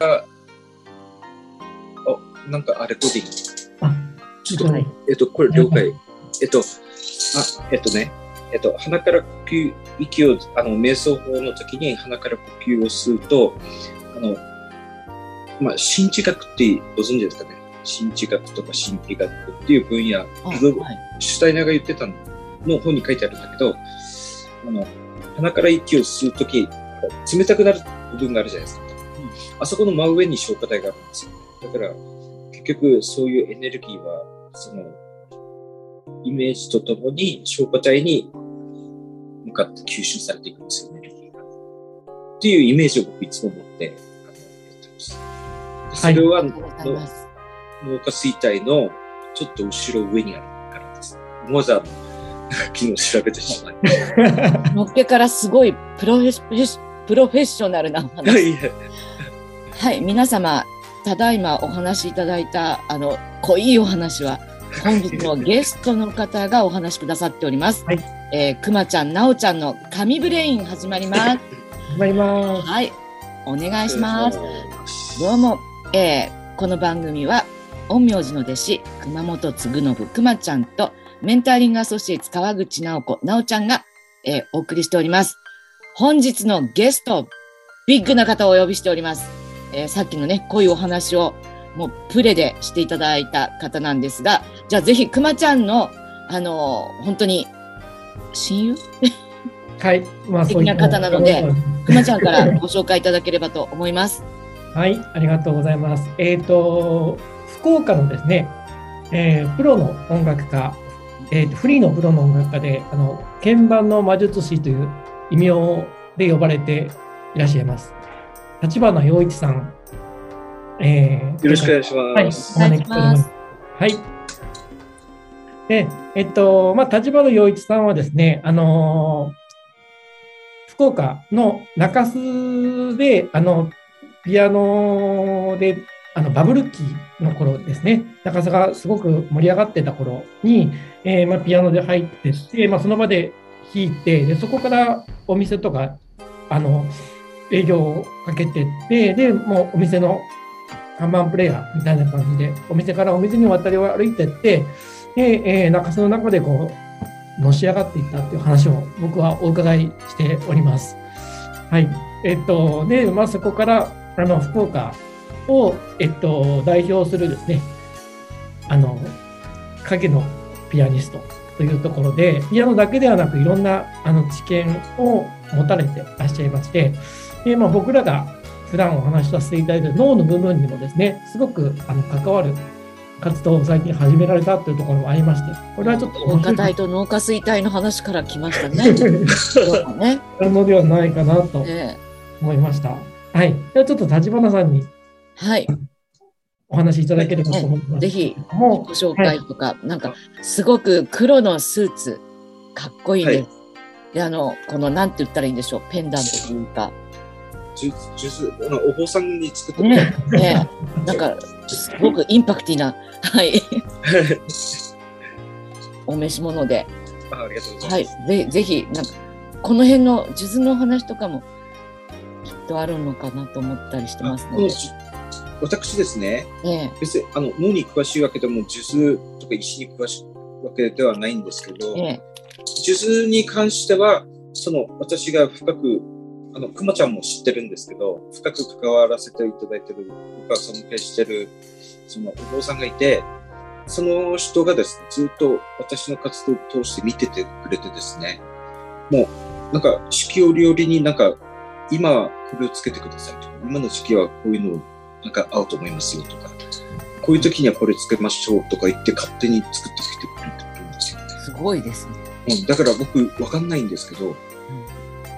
あ、あ、なんかあ、レコーディング。あちょっと、はいえっと、これ了解。えっと、あ、えっとね、えっと、鼻から呼吸、息を、あの、瞑想法の時に鼻から呼吸を吸うと、あの、まあ、心地学ってご存知ですかね？心地学とか神秘学っていう分野、はいシュタイナーが言ってたの本に書いてあるんだけど、あの、鼻から息を吸うとき、冷たくなる部分があるじゃないですか。あそこの真上に消化体があるんですよ。だから、結局そういうエネルギーは、その、イメージとともに消化体に向かって吸収されていくんですよ、エネルギーが。っていうイメージを僕いつも持って、あの、やってます。でそれは、ありがとうござい。脳下垂体のちょっと後ろ上にあるからです。思わず昨日調べてしまい。のっけからすごいプロフェッショナルなお話。いやはい、皆様、ただいまお話しいただいた、あの、濃いお話は、本日のゲストの方がお話しくださっております。はいえーくまちゃん、なおちゃんの神ブレイン始まります。頑張ります。はい、お願いします。すどうも、えーこの番組は、陰陽師の弟子、熊本嗣信くまちゃんと、メンターリングアソシエイツ川口直子、なおちゃんが、えーお送りしております。本日のゲスト、ビッグな方をお呼びしております。えーさっきのね、こういうお話を、もうプレでしていただいた方なんですが、じゃあぜひ、くまちゃんの、あのー本当に、親友？はい。まあ、素敵な方なのでくまちゃんからご紹介いただければと思います。はい、ありがとうございます。えっ、と、福岡のですね、えープロの音楽家、えーとフリーのプロの音楽家で、あの、鍵盤の魔術師という異名で呼ばれていらっしゃいます。立花洋一さん。えーよろしくお願いしはい、ます。お招きしております。はい。で、えっと、まあ、立花洋一さんはですね、あのー福岡の中洲で、あの、ピアノで、あの、バブル期の頃ですね、中洲がすごく盛り上がってた頃に、えーまあ、ピアノで入ってって、まあ、その場で弾いて、で、そこからお店とか、あの、営業をかけてって、で、もうお店の看板プレイヤーみたいな感じで、お店からお店に渡り歩いてって、で、えー中洲の中でこう、のし上がっていったっていう話を僕はお伺いしております。はい。えっと、で、まあそこから、あの、福岡を、えっと、代表するですね、あの、影のピアニストというところで、ピアノだけではなく、いろんな、あの、知見を持たれてらっしゃいまして、で、まあ僕らが普段お話しさせていただいている脳の部分にもですね、すごくあの関わる活動を最近始められたというところもありまして、これはちょっと農家面白い。体と農家水体の話から来ましたね。そうだね。のではないかなとね。思いました。はい。ではちょっと立花さんにはい。お話しいただければと思います。ぜひもご紹介とか、なんかすごく黒のスーツかっこいいです。はいであのこのなんて言ったらいいんでしょうペンダントというかジュジュスあのお坊さんに作ってね。ね。なんかすごくインパクティな。はい。お召し物で。あありがとうござはいいます。ぜぜひなんかこの辺の数珠のお話とかもきっとあるのかなと思ったりしてますので。私ですね、ね別にあの脳に詳しいわけでも、数珠とか石に詳しいわけではないんですけど、ね数珠に関しては、その私が深く、あの、くまちゃんも知ってるんですけど、深く関わらせていただいてる、僕は尊敬してる、そのお坊さんがいて、その人がですね、ずっと私の活動を通して見ててくれてですね、もう、なんか、四季折々になんか、今はこれをつけてくださいとか、今の時期はこういうのなんか合うと思いますよとか、こういう時にはこれつけましょうとか言って勝手に作ってきてくれてるんですよね。すごいですね。うん、だから僕、わかんないんですけど、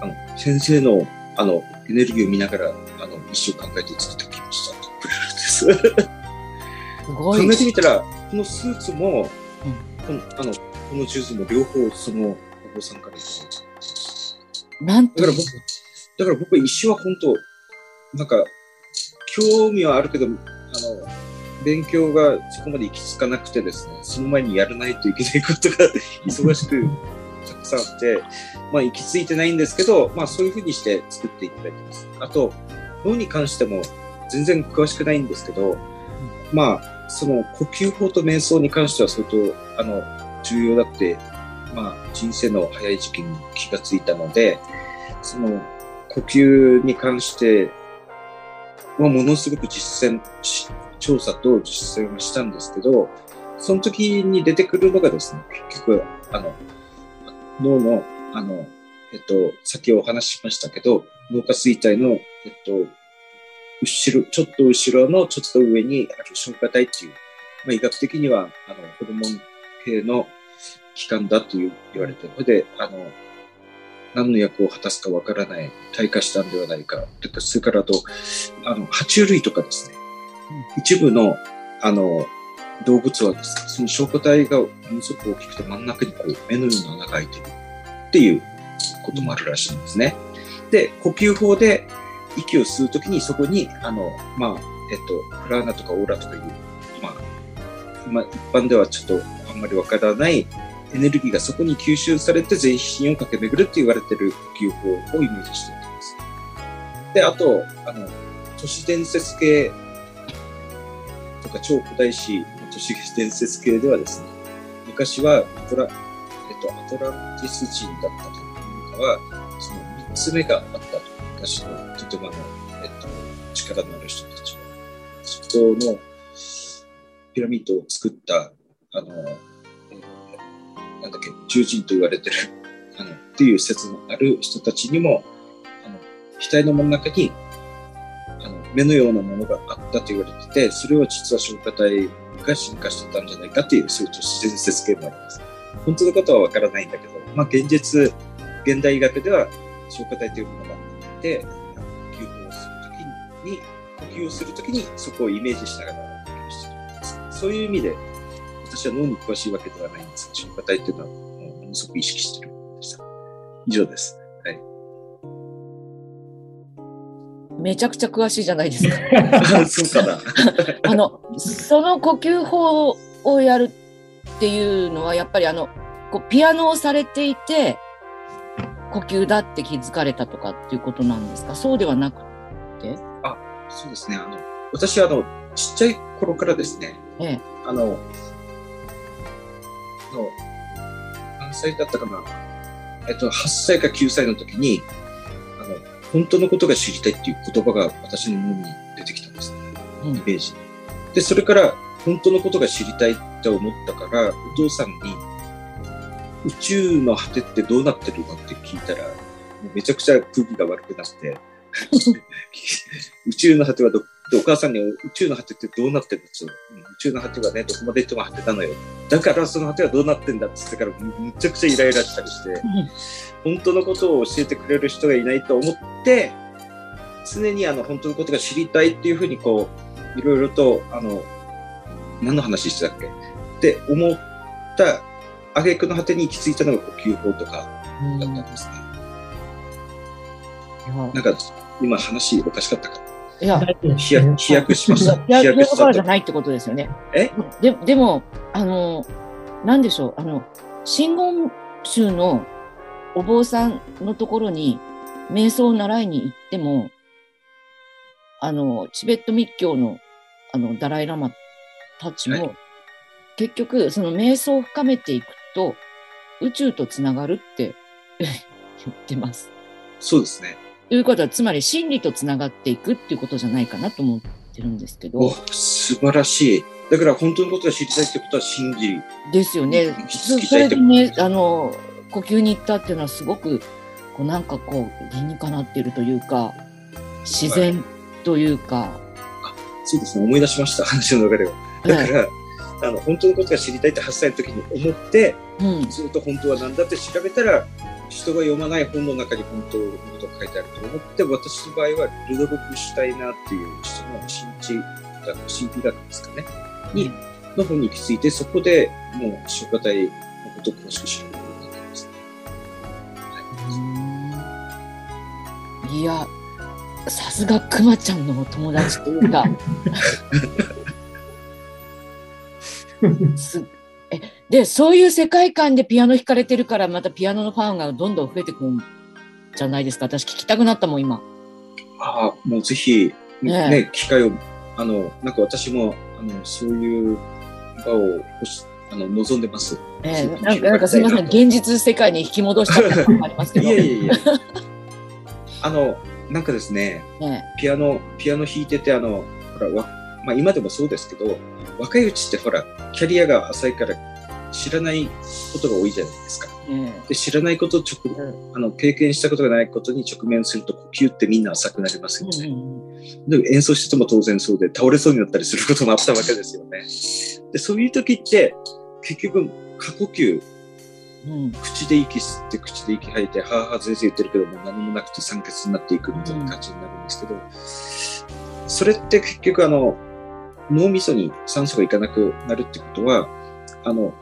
あの、先生の、あの、エネルギーを見ながら、あの、一生考えて作ってきましたってくれるんです。すごい考え。てみたら、このスーツも、この、あの、このジュースも両方そのお坊さんからなんとだから僕、だから僕は一生は本当、なんか、興味はあるけど、あの、勉強がそこまで行き着かなくてですね、その前にやらないといけないことが 忙しくたくさんあって、まあ行き着いてないんですけど、まあそういうふうにして作っていただいてます。あと、脳に関しても全然詳しくないんですけど、まあ、その呼吸法と瞑想に関しては相当、あの、重要だって、まあ、人生の早い時期に気がついたので、その、呼吸に関してはものすごく実践し、調査と実践をしたんですけど、その時に出てくるのがですね、結局、あの、脳の、あの、えっと、先お話ししましたけど、脳下垂体の、えっと、後ろ、ちょっと後ろのちょっと上にある消化体っていう、まあ、医学的には、あの、ホルモン系の器官だという言われて、それで、あの、何の役を果たすかわからない、退化したんではないか。それからあと、あの、爬虫類とかですね。一部の、あの、動物はです、その消化体がものすごく大きくて真ん中にこう目のような穴が開いてるっていうこともあるらしいんですね。で、呼吸法で息を吸うときにそこに、あの、まあ、えっと、プラーナとかオーラとかいう、まあ、まあ、一般ではちょっとあんまりわからないエネルギーがそこに吸収されて全身を駆け巡るって言われてる呼吸法をイメージしています。で、あと、あの、都市伝説系とか超古代史都市伝説系ではですね、昔はアトラ、えっと、アトランティス人だったというかは、その三つ目があったと。昔のとてもあの、えっと、力のある人たちは。人のピラミッドを作った、あの、なんだっけ、獣人と言われてる、あの、っていう説のある人たちにも、あの、額の真ん中に、あの、目のようなものがあったと言われてて、それは実は消化体が進化してたんじゃないかっていう、そういう都市伝説系もあります。本当のことはわからないんだけど、まあ、現実、現代医学では消化体というものがあって、呼吸をするときに、呼吸をするときにそこをイメージしながら呼吸してるんです。そういう意味で、私は脳に詳しいわけではないんですが、消化体っていうのはものすごく意識してるんでした。以上です。はい。めちゃくちゃ詳しいじゃないですか。そうかな。あの、その呼吸法をやるっていうのは、やっぱりあの、こうピアノをされていて、呼吸だって気づかれたとかっていうことなんですか？そうではなくて？そうですね。あの、私はあの、ちっちゃい頃からですね、ええ。あの、あの何歳だったかな？えっと、8歳か9歳の時に、あの、本当のことが知りたいっていう言葉が私の脳に出てきたんですね。うんイメージ。で、それから、本当のことが知りたいって思ったから、お父さんに、宇宙の果てってどうなってるのって聞いたら、めちゃくちゃ空気が悪くなって、宇宙の果てはど、でお母さんに宇宙の果てってどうなってるんですよ。うん宇宙の果てはね、どこまで行っても果てなのよ。だからその果てはどうなってんだって言ってから、むむちゃくちゃイライラしたりして、本当のことを教えてくれる人がいないと思って、常にあの本当のことが知りたいっていうふうにこう、いろいろと、あの、何の話してたっけ？って思った挙句の果てに行き着いたのが呼吸法とかだったんですね。なんか、今話おかしかったか？いや、飛躍飛躍しました。飛躍だからじゃ。ないってことですよね。え？ででも、あの、なんでしょう、あの、真言宗のお坊さんのところに瞑想を習いに行っても、あの、チベット密教のあの、ダライラマたちも、は結局、その瞑想を深めていくと、宇宙とつながるって 言ってます。そうですね。ということは、つまり真理とつながっていくっていうことじゃないかなと思ってるんですけおど、素晴らしい。だから本当のことが知りたいってことは信じる。ですよね。それでね、あの、呼吸に行ったっていうのはすごく、こうなんかこう、理にかなっているというか、自然というか、そうですね。思い出しました。話の流れを。だから、あの、本当のことが知りたいって8歳の時に思って、うん、ずっと本当は何だって調べたら、人が読まない本の中に本当のことが書いてあると思って、私の場合はルドルフ・シュタイナーっていう人の神知学、神秘学ですかね。に、の本に行き着いて、そこでもう消化体のことを詳しく知るいや、さすがくまちゃんのお友達というか、すえで、そういう世界観でピアノ弾かれてるから、またピアノのファンがどんどん増えてくるんじゃないですか？私聞きたくなったもん、今。ああ、もうぜひ、ねね、機会を、あの、なんか私も、あの、そういう場を欲しあの望んでます。えーなんかなんかすみません、現実世界に引き戻しちゃった感がありますけいど。やいやいや。あの、なんかですね、ねピアノ、ピアノ弾いてて、あの、ほら、わまあ今でもそうですけど、若いうちってほら、キャリアが浅いから知らないことが多いじゃないですか。ねで、知らないことを直、あの、経験したことがないことに直面すると呼吸ってみんな浅くなりますよね。うんで演奏してても当然そうで、倒れそうになったりすることもあったわけですよね。で、そういう時って、結局、過呼吸、うん口で息吸って、口で息吐いて、はぁはぁ全然言ってるけどもう、何もなくて酸欠になっていくみたいな感じになるんですけど、それって結局、あの、脳みそに酸素がいかなくなるってことは、あの、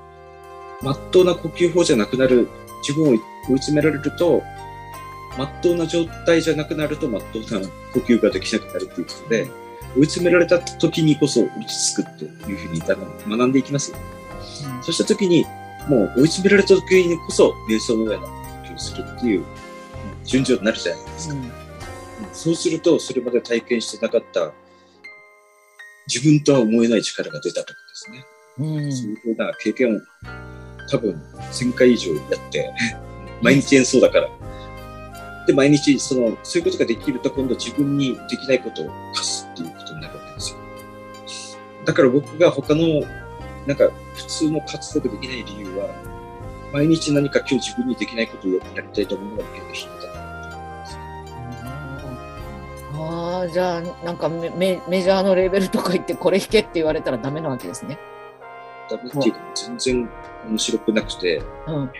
まっとうな呼吸法じゃなくなる、自分を追い詰められると、まっとうな状態じゃなくなると、まっとうな呼吸ができなくなるっていうことで、追い詰められた時にこそ落ち着くっていうふうに学んでいきますよ。そうした時に、もう追い詰められた時にこそ、瞑想のような呼吸をするっていう、順序になるじゃないですか。そうすると、それまで体験してなかった、自分とは思えない力が出たとかですね。うんそういうふうな経験を多分1000回以上やって、毎日演奏だから。で、毎日その、そういうことができると今度自分にできないことを課すっていうことになるわけですよ。だから僕が他の、なんか普通の活動ができない理由は、毎日何か今日自分にできないことをやりたいと思うのが結構引いたなと思います。ああじゃあなんかメメメジャーのレーベルとか行ってこれ弾けって言われたらダメなわけですね。ダメっていうか全然面白くなくて、うん、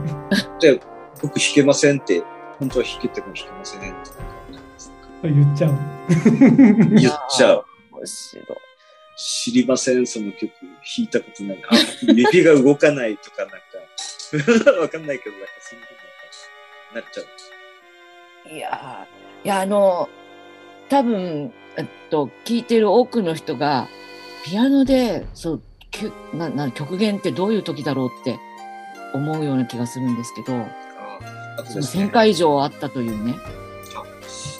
で、僕弾けませんって、本当は弾けても弾けませんって 言っちゃう。言っちゃう。面白い。知りません、その曲。弾いたことない。あ、指が動かないとかなんか、わかんないけど、なんかそういうふうになっちゃう。いやーいやあの多分えっと聞いてる多くの人がピアノでそうきゅなな極限ってどういう時だろうって思うような気がするんですけどああとそのですね1000回以上あったというね。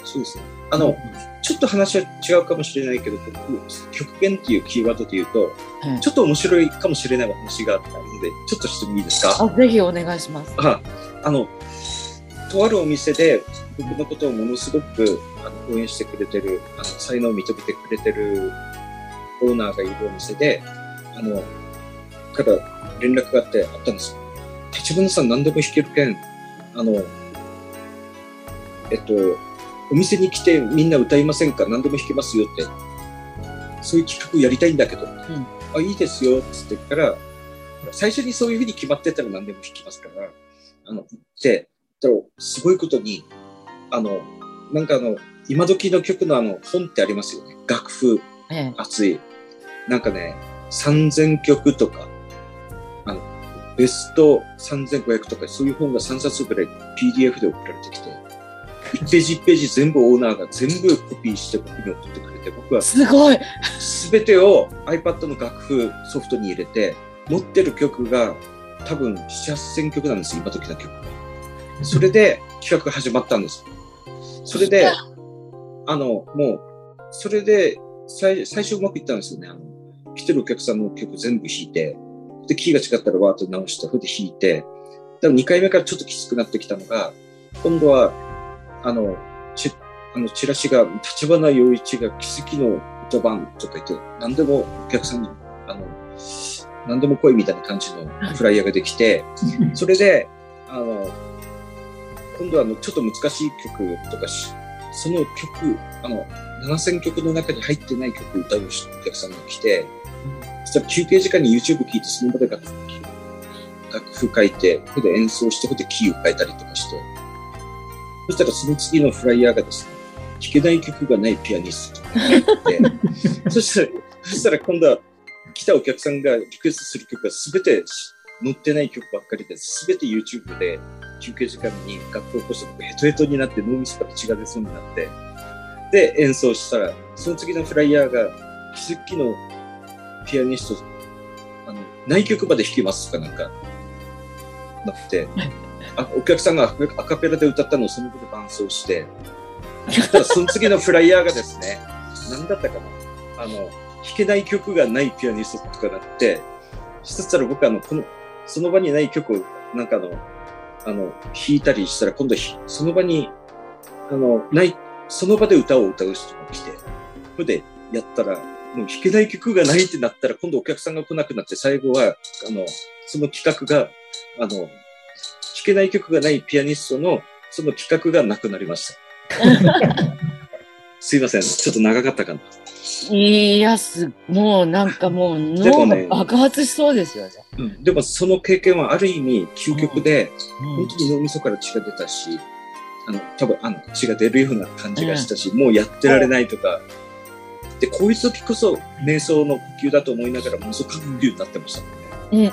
そうですね。あの、ちょっと話は違うかもしれないけど、僕、極限っていうキーワードで言うと、はいちょっと面白いかもしれないお話があったので、ちょっとしてもいいですか？あぜひお願いします。ああの、とあるお店で僕のことをものすごくあの応援してくれてる、あの才能を認めてくれてるオーナーがいるお店で、あの、から連絡があってあったんですよ。立花さん何でも弾けるけん、あの、えっと、お店に来てみんな歌いませんか？何でも弾けますよって。そういう企画やりたいんだけど、あ、いいですよ、つって言ったら、最初にそういうふうに決まってたら何でも弾きますから、あの、行って、だすごいことに、あの、なんかあの、今時の曲のあの、本ってありますよね。楽譜、ええ。熱い。なんかね、3000曲とか、あの、ベスト3500とか、そういう本が3冊ぐらい PDF で送られてきて、1ページ1ページ全部オーナーが全部コピーして僕に送ってくれて、僕はすごいすべてを iPad の楽譜ソフトに入れて、持ってる曲が多分7、8000曲なんですよ、今時の曲が。それで企画が始まったんです。それで、あの、もう、それで最最初うまくいったんですよね。あの、来てるお客さんの曲全部弾いて、で、キーが違ったらわーっと直して、それで弾いて、多分2回目からちょっときつくなってきたのが、今度は、あの、ちあのチラシが、立花陽一が奇跡の歌番とか言って、何でもお客さんに、あの、何でも来いみたいな感じのフライヤーができて、それで、あの、今度はあの、ちょっと難しい曲とかし、その曲、あの、7000曲の中に入ってない曲を歌うお客さんが来て、そしたら休憩時間に YouTube 聴いて、その場で楽譜楽譜書いて、これで演奏して、これでキーを変えたりとかして、そしたらその次のフライヤーがですね、弾けない曲がないピアニストとかが入って、そしたら、そしたら今度は来たお客さんがリクエストする曲が全て載ってない曲ばっかりで、全て YouTube で休憩時間に楽譜を起こして僕ヘトヘトになって脳みそから血が出そうになって、で演奏したら、その次のフライヤーが奇跡のピアニスト、あの、内曲まで弾きますとかなんか、なって、あお客さんがアカペラで歌ったのをその場で伴奏して、その次のフライヤーがですね、なんだったかな。あの、弾けない曲がないピアニストとかなって、そしたら僕あの、この、その場にない曲を、なんかあの、あの、弾いたりしたら、今度、その場に、あの、ない、その場で歌を歌う人が来て、それでやったら、もう弾けない曲がないってなったら、今度お客さんが来なくなって、最後は、あの、その企画が、あの、けない曲がないピアニストの、その企画がなくなりました。すいません。ちょっと長かったかな。いや、す、もうなんかもう脳が爆発しそうですよね。うん、でもその経験はある意味究極で、うん本当に脳みそから血が出たし、あの、多分あの血が出るような感じがしたし、もうやってられないとか、で、こういう時こそ瞑想の呼吸だと思いながらものすごく呼吸になってましたもんね。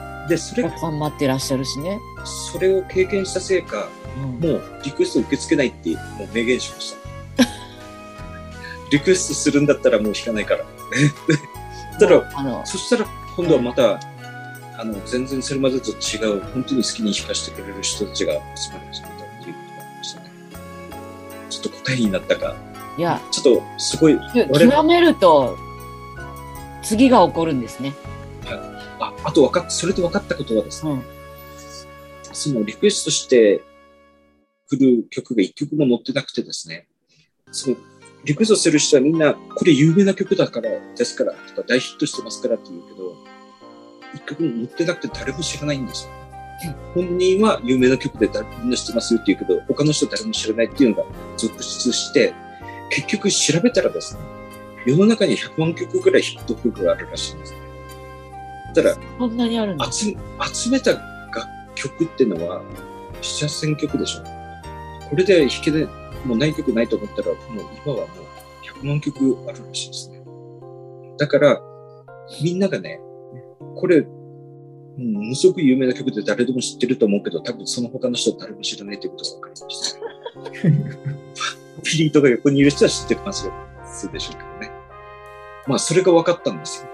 うん。で、それ、頑張ってらっしゃるしね。それを経験したせいか、うんもうリクエスト受け付けないってもう明言しました。リクエストするんだったらもう弾かないから。ただ、あの、そしたら今度はまた、あの、全然それまでと違う、本当に好きに弾かせてくれる人たちが集まり始めたっていうことがありましたね。ちょっと答えになったか。いや、ちょっとすごい、極めると、次が起こるんですね。あ、あと分かっ、それで分かったことはですね、うん。そのリクエストしてくる曲が一曲も載ってなくてですね、そのリクエストする人はみんな、これ有名な曲だから、ですから、とか大ヒットしてますからって言うけど、一曲も載ってなくて誰も知らないんですよ。本人は有名な曲で誰みんな知ってますよって言うけど、他の人誰も知らないっていうのが続出して、結局調べたらですね、世の中に100万曲ぐらいヒット曲があるらしいんですね。ただ、こんなにあるんだ。集集めた楽曲っていうのは、7、8000曲でしょ。これで弾けない、もうない曲ないと思ったら、もう今はもう100万曲あるらしいですね。だから、みんながね、これ、うんものすごく有名な曲で誰でも知ってると思うけど、多分その他の人は誰も知らないということが分かりました。ピリーとか横にいる人は知ってますよ。そうでしょうけどね。まあ、それが分かったんですよ。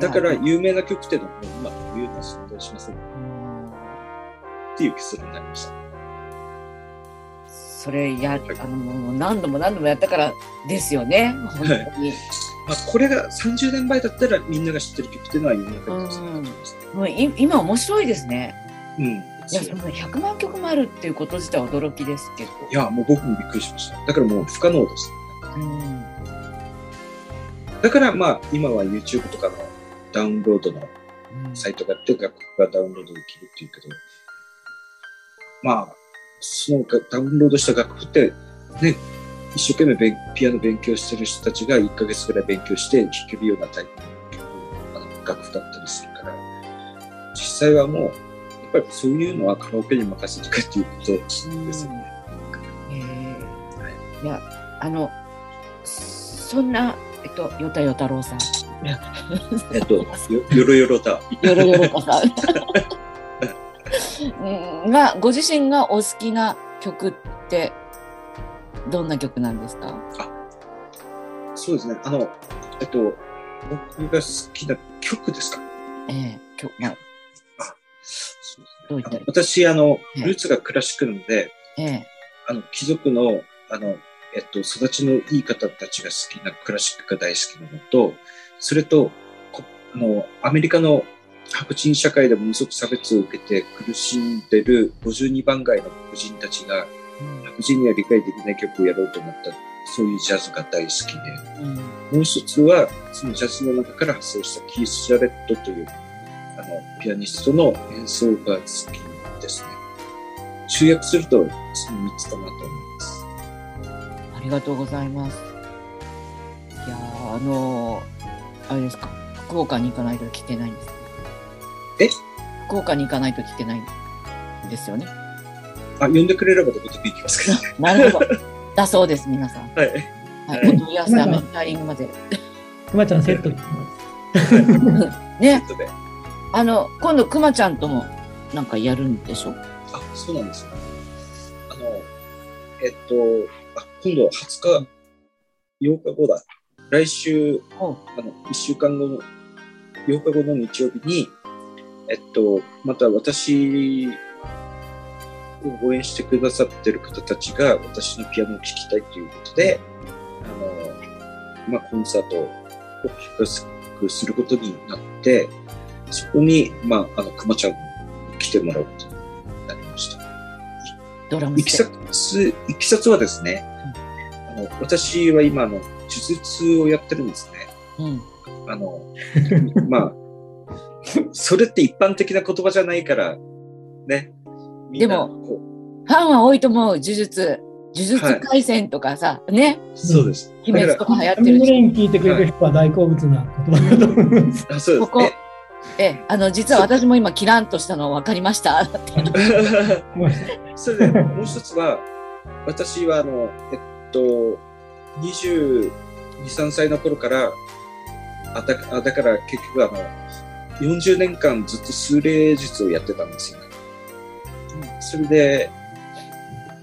だから、有名な曲っていうのはもう今、こういうのは存在しませんっていう結論になりました。それや、あの、もう何度も何度もやったからですよね。本当に。まあ、これが30年前だったらみんなが知ってる曲っていうのは世の中にたくさんありました。もうい今面白いですね。うん。いや、その100万曲もあるっていうこと自体は驚きですけど。いや、もう僕もびっくりしました。だからもう不可能です。うん。だからまあ、今は YouTube とかのダウンロードのサイトがあって楽譜がダウンロードできるっていうけど、まあ、そのダウンロードした楽譜って、ね、一生懸命勉ピアノ勉強してる人たちが1ヶ月ぐらい勉強して弾けるようなタイプの楽譜だったりするから、実際はもう、やっぱりそういうのはカラオケに任せとけっていうことですよね。ええいや、あの、そんな、えっと、よたよたろうさん。えっと、よよろよろだ。よろよろかさん。うんが、ご自身がお好きな曲って、どんな曲なんですか？そうですね。あの、えっと、僕が好きな曲ですか？ええ曲、まあ、そうですね。どういった？あの私、あの、ええ。ルーツがクラシックなので、ええ。あの、貴族の、あの、えっと、育ちのいい方たちが好きなクラシックが大好きなのと、それと、こあの、アメリカの白人社会でものすごく差別を受けて苦しんでる52番街の黒人たちが白人には理解できない曲をやろうと思った、そういうジャズが大好きで、うんもう一つは、そのジャズの中から発生したキース・ジャレットという、あの、ピアニストの演奏が好きですね。集約すると、その3つかなと思います。ありがとうございます。いやーあのーあれですか、福岡に行かないと聞けないんですかえ？福岡に行かないと聞けないんですよね。あ、呼んでくれればどこでも行きますけどね。なるほど。だそうです、皆さん。はい。はい、はいお問い合わせはメンタリングまで。くまちゃんセットできます。ね。あの、今度、くまちゃんともなんかやるんでしょあ、そうなんですよ。あの、えっと、あ、今度20日、8日後だ。来週、あの、1週間後の、8日後の日曜日に、えっと、また私を応援してくださってる方たちが私のピアノを聴きたいということで、あまあ、コンサートを企画することになって、そこに、まあ、あの、熊ちゃんに来てもらうことになりました。いきドラムステさつ、いきさつはですね、あの、私は今、あの、呪術をやってるんですね。うん。あの、まあ、それって一般的な言葉じゃないから、ね。でもこファンは多いと思う、呪術。呪術廻戦とかさ、ね、う、そうです。鬼滅とか流行ってミるし。聞いてくれる人は大好物な言葉だと思います。あそうです。ここえ？え、あの、実は私も今、キランとしたの分かりました。えそれで、もう一つは、私は、あの、えっと、22、3歳の頃から、あだあだから結局あの、40年間ずっと数霊術をやってたんですよね。それで、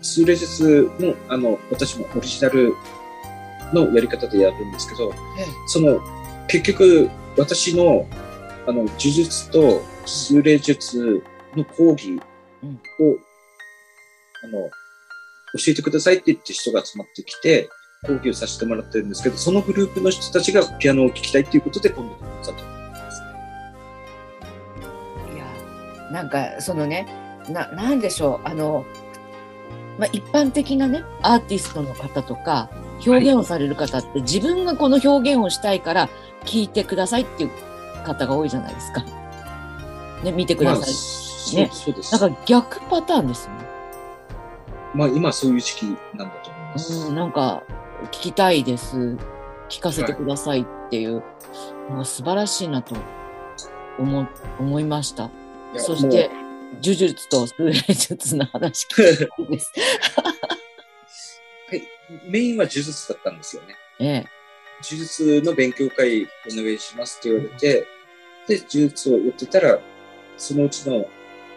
数霊術も、あの、私もオリジナルのやり方でやるんですけど、その、結局、私の、あの、呪術と数霊術の講義を、うん。あの、教えてくださいって言って人が集まってきて、講義をさせてもらってるんですけど、そのグループの人たちがピアノを聴きたいっていうことで、今度のコンサート。いや、なんか、そのね、な、なんでしょう、あの、まあ、一般的なね、アーティストの方とか、表現をされる方って、自分がこの表現をしたいから、聞いてくださいっていう方が多いじゃないですか。ね、見てください。そうねそうです。なんか逆パターンですよね。まあ、今そういう時期なんだと思います。うん、なんか、聞きたいです。聞かせてくださいっていうのが素晴らしいなと思思いました。そして、呪術と数霊術の話聞いです。はい、メインは呪術だったんですよね。ええ。呪術の勉強会お願いしますって言われて、で、呪術をやってたら、そのうちの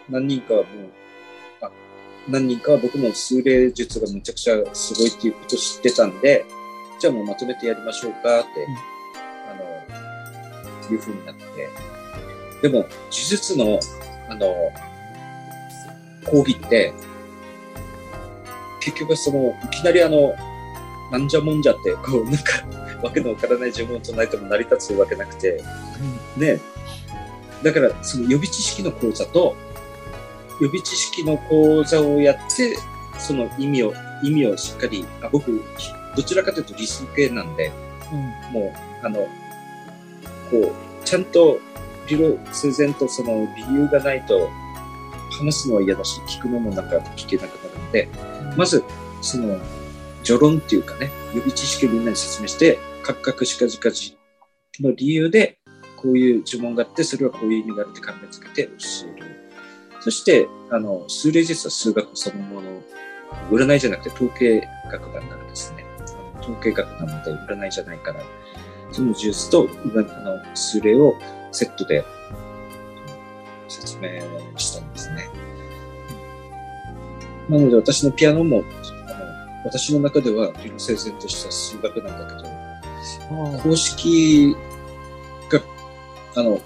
何人かはもう、あ何人かは僕の数霊術がめちゃくちゃすごいっていうことを知ってたんで、じゃあもうまとめてやりましょうかって、あの、いう風になって。でも、呪術の、あの、講義って、結局その、いきなりあの、なんじゃもんじゃって、こう、なんか、わけのわからない呪文を唱えても成り立つわけなくて、ね。だから、その予備知識の講座と、予備知識の講座をやって、その意味を、意味をしっかり、あ僕、どちらかというと理数系なんで、うんもう、あの、こう、ちゃんと、理論、整然とその理由がないと、話すのは嫌だし、聞くのもなんか聞けなくなるので、まず、その、序論っていうかね、予備知識をみんなに説明して、カクカクしかじかじの理由で、こういう呪文があって、それはこういう意味があるって考えつけて教える。そして、あの、数例実は数学そのもの、占いじゃなくて統計学だからですね。統計学なので占いじゃないから、そのジュースとあの数例をセットで説明したんですね。なので私のピアノも、あの私の中では理論整然とした数学なんだけど、公式が、あの、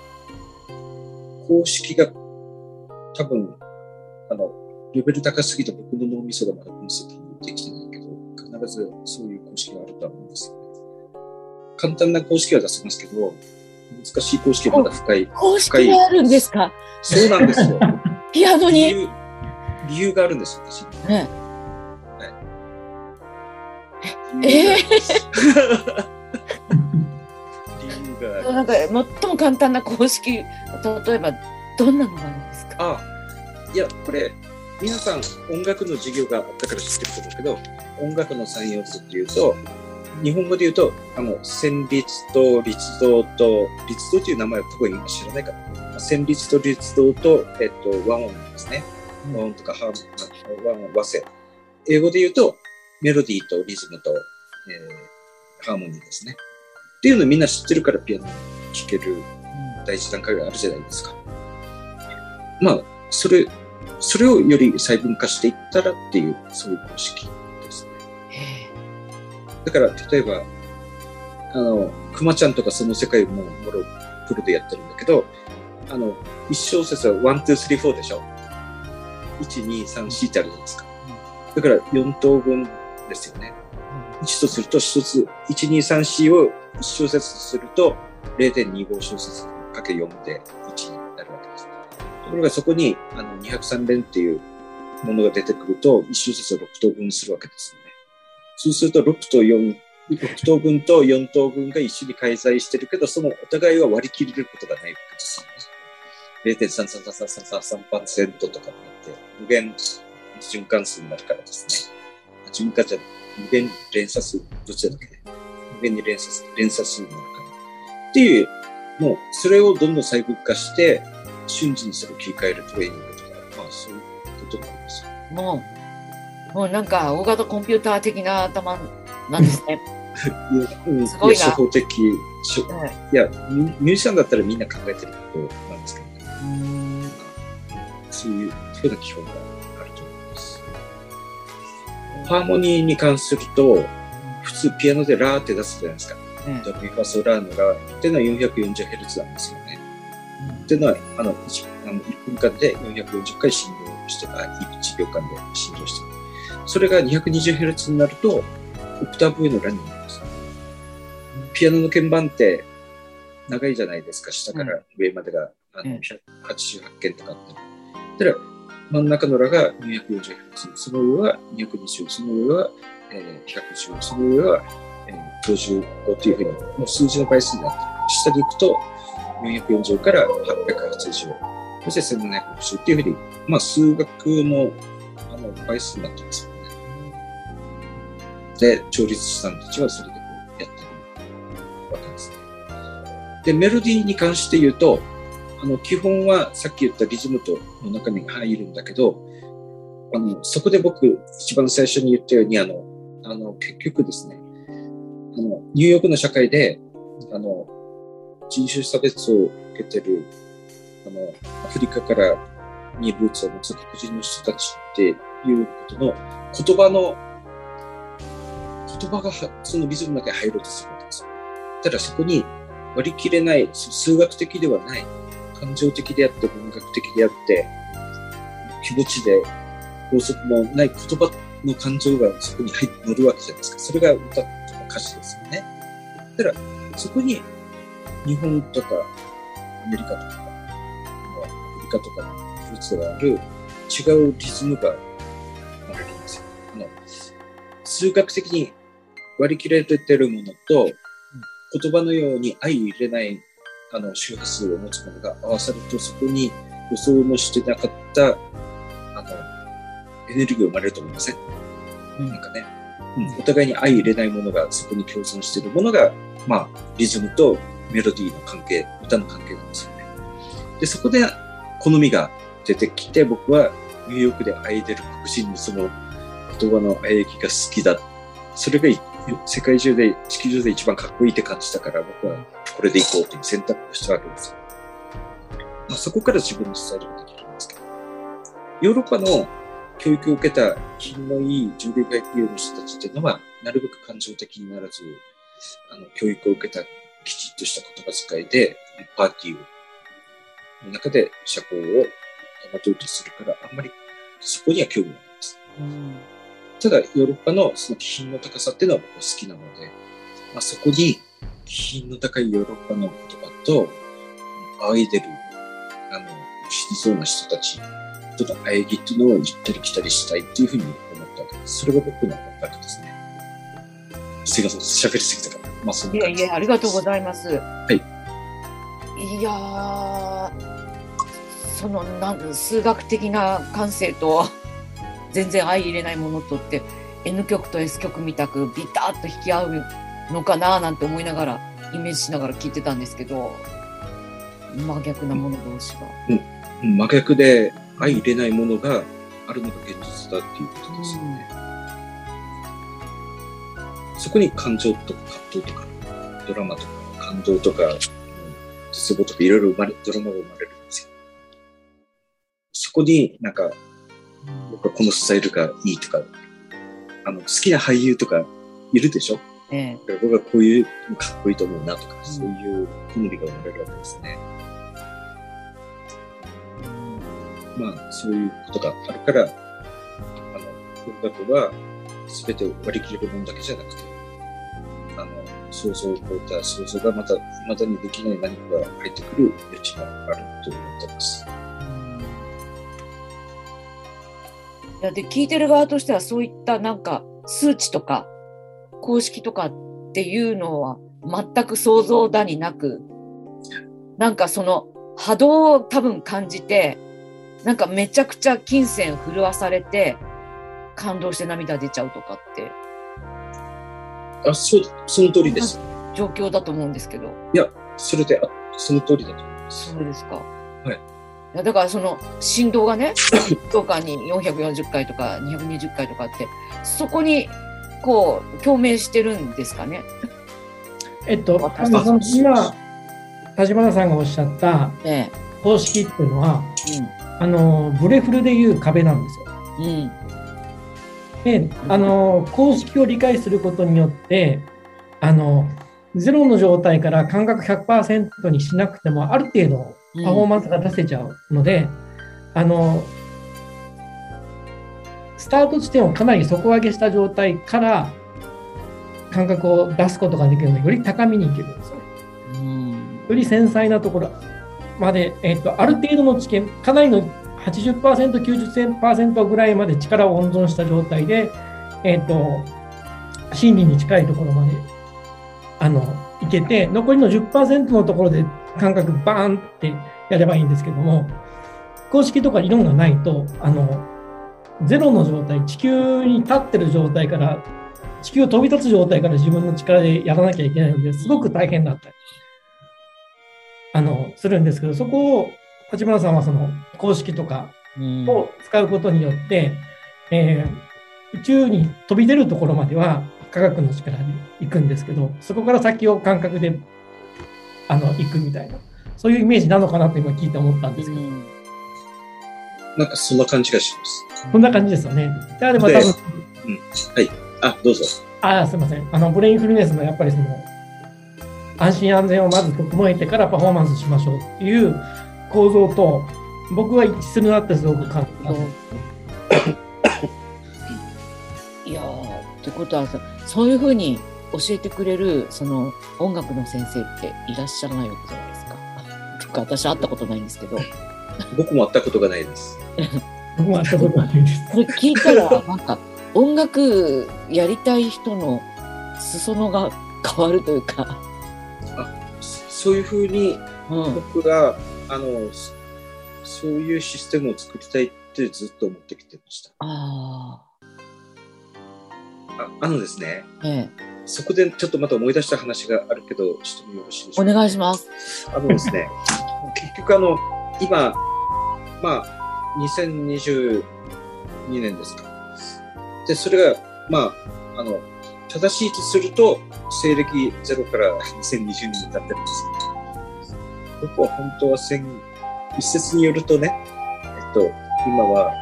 公式が多分、あの、レベル高すぎて僕の脳みそがまだ分析できてないけど、必ずそういう公式があるとは思うんですよね。簡単な公式は出せますけど、難しい公式はまだ深い。公式があるんですか？そうなんですよ。ピアノに？理由、理由があるんですよ、私に。ね、理由がえ 理由がある。なんか最も簡単な公式、例えばどんなのがあるあ、いや、これ、皆さん音楽の授業があったから知ってると思うけど、音楽の3要素っていうと、日本語で言うと、あの、旋律と律動と、律動という名前は多分今知らないかな。旋律と律動と、えっと、和音ですね。和音とかハーモ和音、和声。英語で言うと、メロディーとリズムと、えーハーモニーですね。っていうのをみんな知ってるからピアノ聴ける第一段階があるじゃないですか。まあ、それ、それをより細分化していったらっていう、そういう公式ですね。だから、例えば、あの、熊ちゃんとかその世界ももろプロでやってるんだけど、あの、一小節は1、2、3、4でしょ ?1、2、3、4ってあるじゃないですか。だから4等分ですよね。1とすると、1つ、1、2、3、4を1小節とすると、0.25小節かけ4で。ところがそこに、あの、203連っていうものが出てくると、1小節を6等分するわけですよね。そうすると、6と4、6等分と4等分が一緒に開催してるけど、そのお互いは割り切れることがないわけですよね。0.33333%とかになって、無限循環数になるからですね。循環じゃ無限連鎖数、どちらだっけ？無限に連鎖数、連鎖数になるから。っていう、もう、それをどんどん細分化して、瞬時にそれを切り替えるトレーニングとか、まあ、そういうことなんですよ。もう、もうなんか大型コンピューター的な頭なんですね。いや、うん、すごいなや初歩的、いいやミ、ミュージシャンだったらみんな考えてることなんですけどそういう、そういう基本があると思います。ハーモニーに関すると、普通ピアノでラーって出すじゃないですか。ねドミファソラーノラーっていうのは 440Hz なんですよね。っていうのは、あの、1, あの1分間で440回振動して、あ、1秒間で振動してる。それが 220Hz になると、オクターブ上のラになります。ピアノの鍵盤って長いじゃないですか、下から上までが、あのうん188件とかあって。だから、真ん中のラが 240Hz、その上は220、その上は、えー110、その上は、えー、55というふうに、もう数字の倍数になってる。下に行くと、440から880、そして1760っていうふうに、まあ、数学のあの倍数になってますよね。で、調律師さんたちはそれでこうやってるわけですね。で、メロディーに関して言うと、あの、基本はさっき言ったリズムとの中に入るんだけど、あの、そこで僕一番最初に言ったように、あの、あの、結局ですね、あの、ニューヨークの社会で、あの、人種差別を受けてる、あの、アフリカからにルーツを持つ黒人の人たちっていうことの言葉の、言葉がそのリズムの中に入ろうとするわけです。ただそこに割り切れない、数学的ではない、感情的であって文学的であって、気持ちで法則もない言葉の感情がそこに入乗るわけじゃないですか。それが歌とか歌詞ですよね。だから、そこに日本とかアメリカとか、アフリカとかのルーツがある違うリズムが生まれるんですよ。あの数学的に割り切られてるものと、言葉のように相入れないあの周波数を持つものが合わさると、そこに予想もしてなかった、あの、エネルギーが生まれると思いません、うんなんかね、うん、お互いに相入れないものがそこに共存しているものが、まあ、リズムとメロディーの関係、歌の関係なんですよね。で、そこで好みが出てきて、僕はニューヨークで愛でる黒人のその言葉の喘ぎが好きだ。それが世界中で、地球上で一番かっこいいって感じたから、僕はこれで行こうという選択をしたわけですよ。まあ、そこから自分のスタイルができるんですけど。ヨーロッパの教育を受けた品のいい上流階級の人たちっていうのは、なるべく感情的にならず、あの、教育を受けたきちっとした言葉遣いで、パーティーを、の中で社交を保とうとするから、あんまりそこには興味がないです。うんただ、ヨーロッパのその気品の高さっていうのは僕は好きなので、まあ、そこに気品の高いヨーロッパの言葉と、仰いでる、あの、死にそうな人たちとの喘ぎっていうのを行ったり来たりしたいっていうふうに思ったわけです。それが僕の音楽ですね。すいません、喋りすぎたから。まいやいや、ありがとうございます。はい。いやー、その、なん数学的な感性と、全然相入れないものとって、N 曲と S 曲みたくビタッと引き合うのかななんて思いながら、イメージしながら聞いてたんですけど、真逆なもの同士が。うん真逆で相入れないものがあるのが現実だっていうことですよね。そこに感情とか葛藤とか、ドラマとか、感動とか、うん絶望とかいろいろ生まれ、ドラマが生まれるんですよ。そこになんか、僕はこのスタイルがいいとか、あの、好きな俳優とかいるでしょ？ええ僕はこういうのかっこいいと思うなとか、そういう好みが生まれるわけですね。まあ、そういうことがあるから、あの、音楽は、全てを割り切れるものだけじゃなくて、あの、想像を超えた想像がまた未だにできない何かが入ってくる余地があると思ってます。いやで聞いてる側としてはそういったなんか数値とか公式とかっていうのは全く想像だになくなんかその波動を多分感じてなんかめちゃくちゃ金銭震わされて感動して涙出ちゃうとかってあ、そう、その通りです。状況だと思うんですけどそれで、あその通りだと思います。そうですか。はいいやだからその振動がね1秒間に440回とか220回とかってそこにこう共鳴してるんですかね？えっと、あ私のその今、立花さんがおっしゃったえ公式っていうのは、えあの、ブレフルでいう壁なんですよ。うんうんで、あの、公式を理解することによって、あの、ゼロの状態から感覚100%にしなくても、ある程度パフォーマンスが出せちゃうので、あの、スタート地点をかなり底上げした状態から感覚を出すことができるので、より高みにいけるんですよね。うんより繊細なところまで、えっと、ある程度の知見、かなりの80%、90%ぐらいまで力を温存した状態で、えっと、真理に近いところまで、あの、いけて、残りの10%のところで感覚バーンってやればいいんですけども、公式とか理論がないと、あの、ゼロの状態、地球に立ってる状態から、地球を飛び立つ状態から自分の力でやらなきゃいけないので、すごく大変だったり、あの、するんですけど、そこを、立花さんはその公式とかうんを使うことによって、えー宇宙に飛び出るところまでは科学の力で行くんですけど、そこから先を感覚であの行くみたいな、そういうイメージなのかなと今聞いて思ったんですけど、うんなんかそんな感じがします。こんな感じですよね。であれば多分、あ、どうぞ。あーすみません。あの、ブレインフルネスのやっぱりその、安心安全をまず整えてからパフォーマンスしましょうっていう構造と、僕は一致するなってすごく感じた。いやーってことはさそういうふうに教えてくれるその音楽の先生っていらっしゃらないわけじゃないですか。とか私会ったことないんですけど僕も会ったことがないです。僕も会ったことないです。これ聞いたらなんか音楽やりたい人の裾野が変わるというか、そそういうふうにうん、僕が、あの、そそういうシステムを作りたいってずっと思ってきてました。あああのですね、あ、ええ、そこでちょっとまた思い出した話があるけど、してもよろしいでしょおうか？願いします。あのですね、結局あの、今、まあ、2022年ですか。で、それが、まあ、あの、正しいとすると、西暦ゼロから2020年に経ってるんですよ。僕は本当は千、一説によるとね、えっと、今は、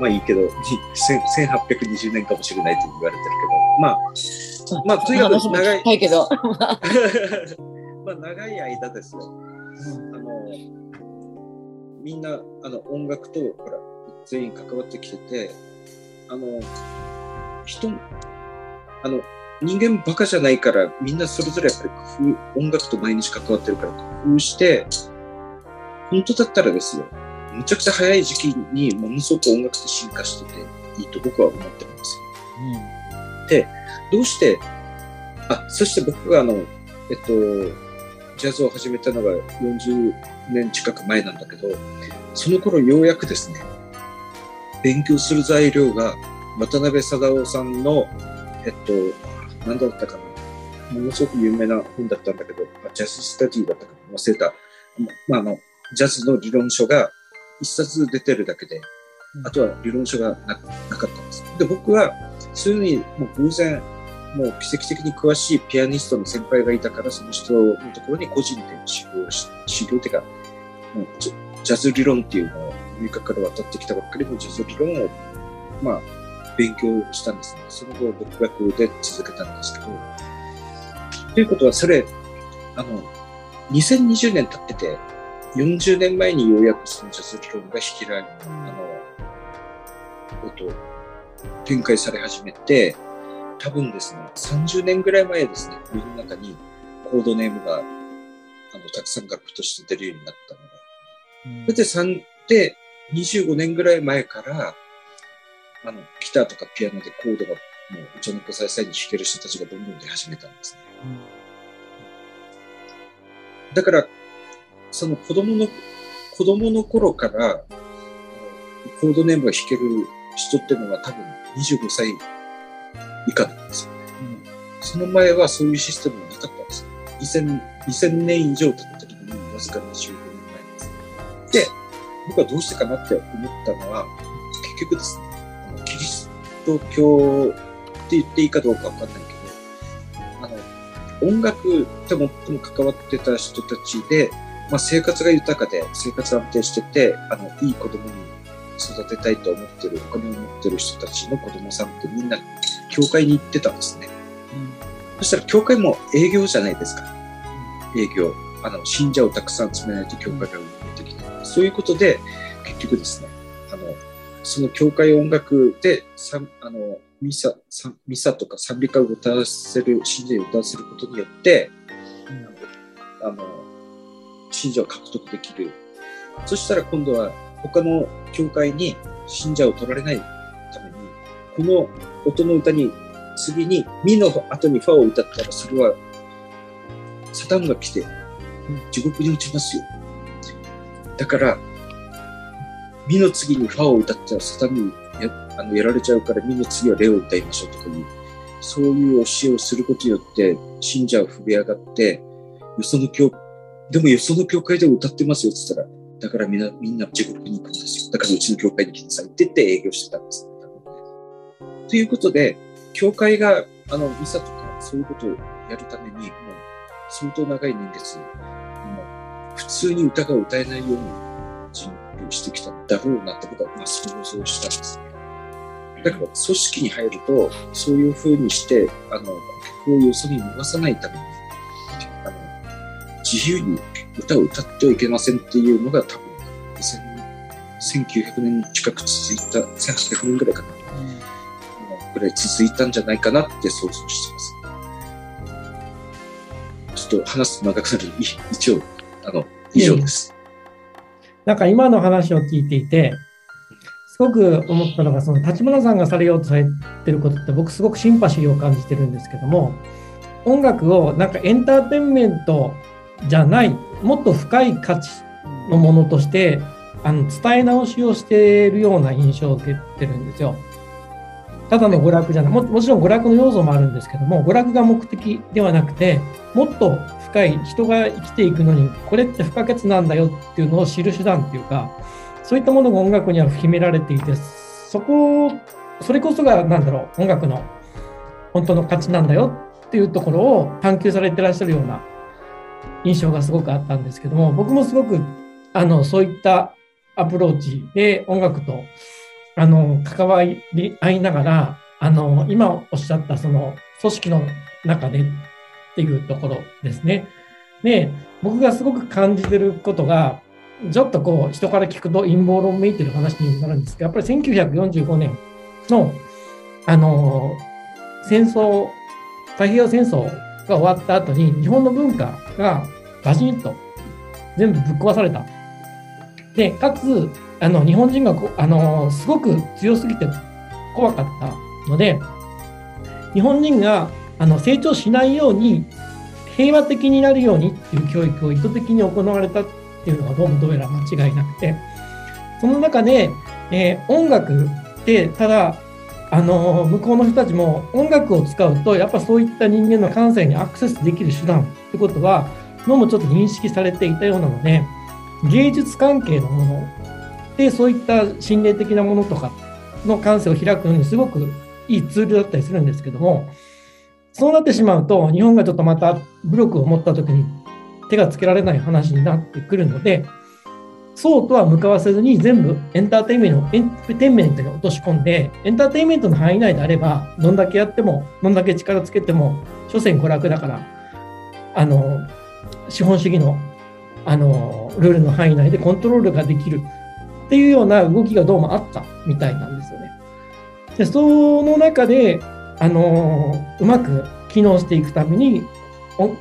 まあいいけど、に千1820年かもしれないと言われてるけど、まあ、まあとにかく長いいけど。まあ長い間ですよ。あの、みんな、あの、音楽と、ほら、全員関わってきてて、あの、人、あの、人間バカじゃないから、みんなそれぞれやっぱり工夫、音楽と毎日関わってるから工夫して、本当だったらですよ、むちゃくちゃ早い時期にものすごく音楽って進化してていいと僕は思ってるんですよ。どうして、あ、そして僕があの、えっと、ジャズを始めたのが40年近く前なんだけど、その頃ようやくですね、勉強する材料が渡辺貞夫さんの、えっと、何だったかな、ものすごく有名な本だったんだけど、あジャズスタディだったかな、忘れた。まあ、あの、ジャズの理論書が一冊出てるだけで、あとは理論書がななかったんです。で、僕は、そういうふうにもう偶然、もう奇跡的に詳しいピアニストの先輩がいたから、その人のところに個人で修行し、修行っていうか、もうジャジャズ理論っていうのをアメリカから渡ってきたばっかりのジャズ理論を、まあ、勉強したんですね。その後、独学で続けたんですけど、ということは、それ、あの、2020年経ってて、40年前にようやくそのジャズ理論が引きられ、あの、えっと、展開され始めて、多分ですね、30年ぐらい前ですね、世の中にコードネームが、あの、たくさん楽譜として出るようになったのが。それで3で、25年ぐらい前から、あの、ギターとかピアノでコードがもう、うちの子さいさいに弾ける人たちがどんどん出始めたんですね。だから、その子供の、子供の頃から、コードネームが弾ける人っていうのは多分25歳以下なんですよね。うん、その前はそういうシステムがなかったんですよ。2000, 2000年以上経ってるのに、わずか25年前です。で、僕はどうしてかなって思ったのは、結局ですね、スト教って言っていいかどうかわかんないけど、あの、音楽と最も関わってた人たちで、まあ、生活が豊かで、生活安定してて、あの、いい子供に育てたいと思ってる、お金を持ってる人たちの子供さんってみんな、教会に行ってたんですね。うん、そしたら、教会も営業じゃないですか。営業。あの、信者をたくさん集めないと教会が運営できない。そういうことで、結局ですね、その教会音楽で、さあの、ミサ、ミサとか賛美歌を歌わせる、信者を歌わせることによって、うん、あの、信者を獲得できる。そしたら今度は他の教会に信者を取られないために、この音の歌に次にミの後にファを歌ったらそれはサタンが来て地獄に落ちますよ。だから、ミの次にファを歌ったらサタンにやあのやられちゃうからミの次はレを歌いましょうとかいう、そういう教えをすることによって信者を震え上がって、よその教でもよその教会で歌ってますよって言ったら、だからみんな、みんな地獄に行くんですよ。だからうちの教会に来なさいって言って営業してたんです、ということで、教会が、あの、ミサとかそういうことをやるために、もう相当長い年月、もう普通に歌が歌えないように準備をしてきたんだろうなってことは、まあ想像したんですね。だから組織に入ると、そういうふうにして、あの、曲をよそに逃さないために、あの自由に歌を歌ってはいけませんっていうのが多分1900年近く続いた、1800年ぐらいかな。ぐらい続いたんじゃないかなって想像してます。ちょっと話すと長くなる一応、あの、以上です。なんか今の話を聞いていて、すごく思ったのが、その立花さんがされようとされてることって、僕すごくシンパシーを感じてるんですけども、音楽をなんかエンターテインメントじゃないもっと深い価値のものとしてあの伝え直しをしているような印象を受けてるんですよ。ただの娯楽じゃないももちろん娯楽の要素もあるんですけども娯楽が目的ではなくてもっと深い人が生きていくのにこれって不可欠なんだよっていうのを知る手段っていうかそういったものが音楽には秘められていてそこそれこそが何だろう音楽の本当の価値なんだよっていうところを探求されてらっしゃるような印象がすごくあったんですけども、僕もすごくあのそういったアプローチで音楽とあの関わり合いながら、あの今おっしゃったその組織の中でっていうところですね。で、僕がすごく感じてることが、ちょっとこう人から聞くと陰謀論めいてる話になるんですけど、やっぱり1945年のあの戦争、太平洋戦争が終わった後に日本の文化がバシンと全部ぶっ壊された。で、かつ、あの日本人があのすごく強すぎて怖かったので、日本人があの成長しないように平和的になるようにっていう教育を意図的に行われたっていうのはどうもどうやら間違いなくて、その中で、えー、音楽ってただあの向こうの人たちも音楽を使うとやっぱそういった人間の感性にアクセスできる手段ってことはどうもちょっと認識されていたようなので芸術関係のものでそういった心霊的なものとかの感性を開くのにすごくいいツールだったりするんですけどもそうなってしまうと日本がちょっとまた武力を持った時に手がつけられない話になってくるのでそうとは向かわせずに全部エンターテインメントエンターテインメントに落とし込んでエンターテインメントの範囲内であればどんだけやってもどんだけ力つけても所詮娯楽だからあの資本主義のあのルールの範囲内でコントロールができるっていうような動きがどうもあったみたいなんですよね。で、その中で、あのうまく機能していくために、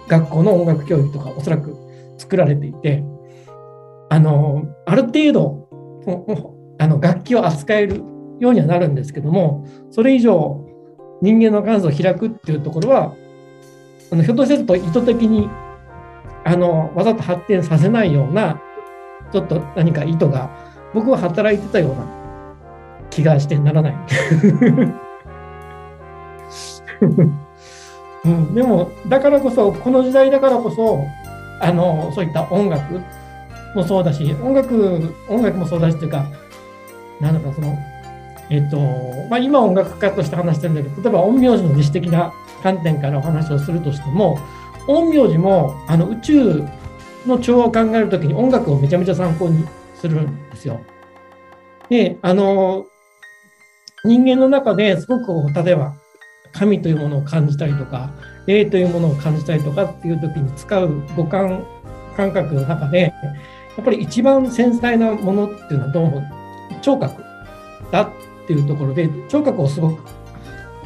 学校の音楽教育とかおそらく作られていて、あのある程度、あの楽器を扱えるようにはなるんですけども、それ以上人間の感性を開くっていうところは、あのひょっとすると意図的にあのわざと発展させないような、ちょっと何か意図が僕は働いてたような気がしてならない。うん、でも、だからこそ、この時代だからこそ、あのそういった音楽もそうだし、音楽、音楽もそうだしというか、なんだかその、えっと、まあ、今音楽家として話してるんだけど、例えば陰陽師の自主的な観点からお話をするとしても、陰陽師もあの宇宙の調和を考えるときに音楽をめちゃめちゃ参考にするんですよ。で、あの、人間の中ですごく例えば神というものを感じたりとか、霊というものを感じたりとかっていう時に使う五感感覚の中で、やっぱり一番繊細なものっていうのはどうも聴覚だっていうところで、聴覚をすごく、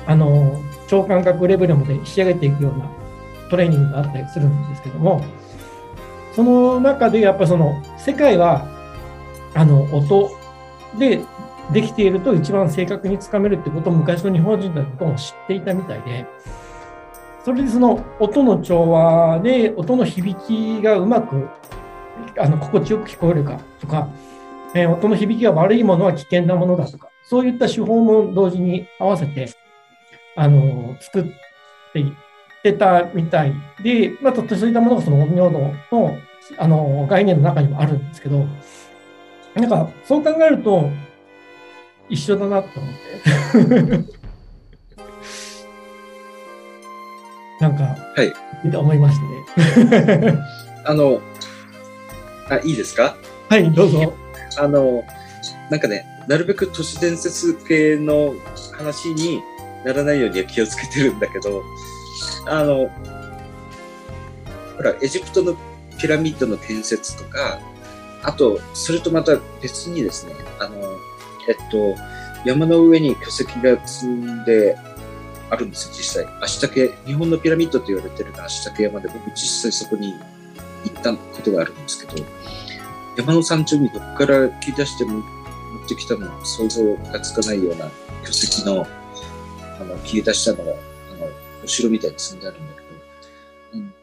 あの、超感覚レベルまで仕上げていくようなトレーニングがあったりするんですけども、その中でやっぱその世界はあの音でできていると一番正確につかめるってことを昔の日本人だとも知っていたみたいで、それでその音の調和で音の響きがうまくあの心地よく聞こえるかとか、え、音の響きが悪いものは危険なものだとか、そういった手法も同時に合わせて、あの、作っていってたみたいで、まあ、とそういったものがその陰陽道のあの概念の中にもあるんですけど、なんかそう考えると一緒だなと思って。なんか、はい。思いましたね。あの、あ、いいですか？はい、どうぞ。あの、なんかね、なるべく都市伝説系の話にならないようには気をつけてるんだけど、あの、ほら、エジプトのピラミッドの建設とか、あと、それとまた別にですね、あの、えっと、山の上に巨石が積んであるんですよ、実際。足竹、日本のピラミッドと言われてるのは足竹山で、僕実際そこに行ったことがあるんですけど、山の山頂にどこから切り出しても持ってきたの想像がつかないような巨石の、あの、切り出したのが、あの、お城みたいに積んであるんだけど、うん、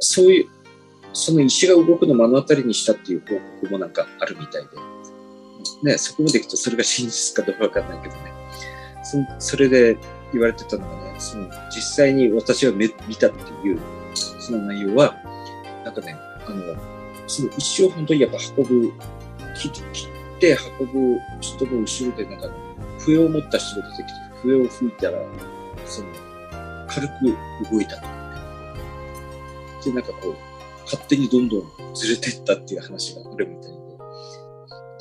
そういう、その石が動くのを目の当たりにしたっていう報告もなんかあるみたいで、ね、そこまで行くとそれが真実かどうかわかんないけどね。そそれで言われてたのがね、その実際に私が見たっていうその内容は、なんかね、あの、その一生本当にやっぱ運ぶ、切って運ぶ人の後ろでなんか、笛を持った人が出てきて、笛を吹いたら、その、軽く動いたとかね。で、なんかこう、勝手にどんどんずれてったっていう話があるみたい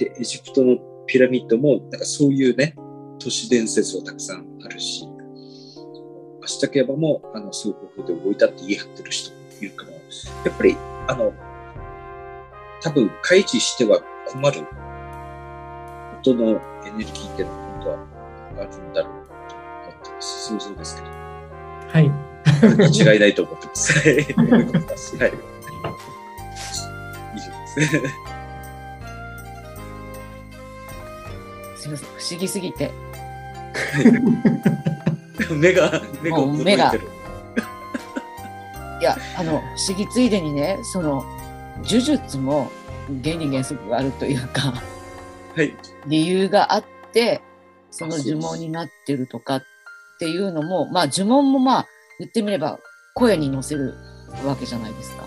で。で、エジプトのピラミッドも、なんかそういうね、都市伝説はたくさんあるし、足竹山も、あの、そういう方法で動いたって言い張ってる人もいるから、やっぱり、あの、多分、開示しては困る音のエネルギーっていうのは本当はあるんだろうなと思ってます。想像ですけど。はい。違いないと思ってます。はい。はい。以上です。す不思議すぎて。目が、目が目が。いや、あの、不思議ついでにね、その、呪術も原理原則があるというか、はい、理由があって、その呪文になってるとかっていうのも、まあ呪文もまあ言ってみれば声に乗せるわけじゃないですか。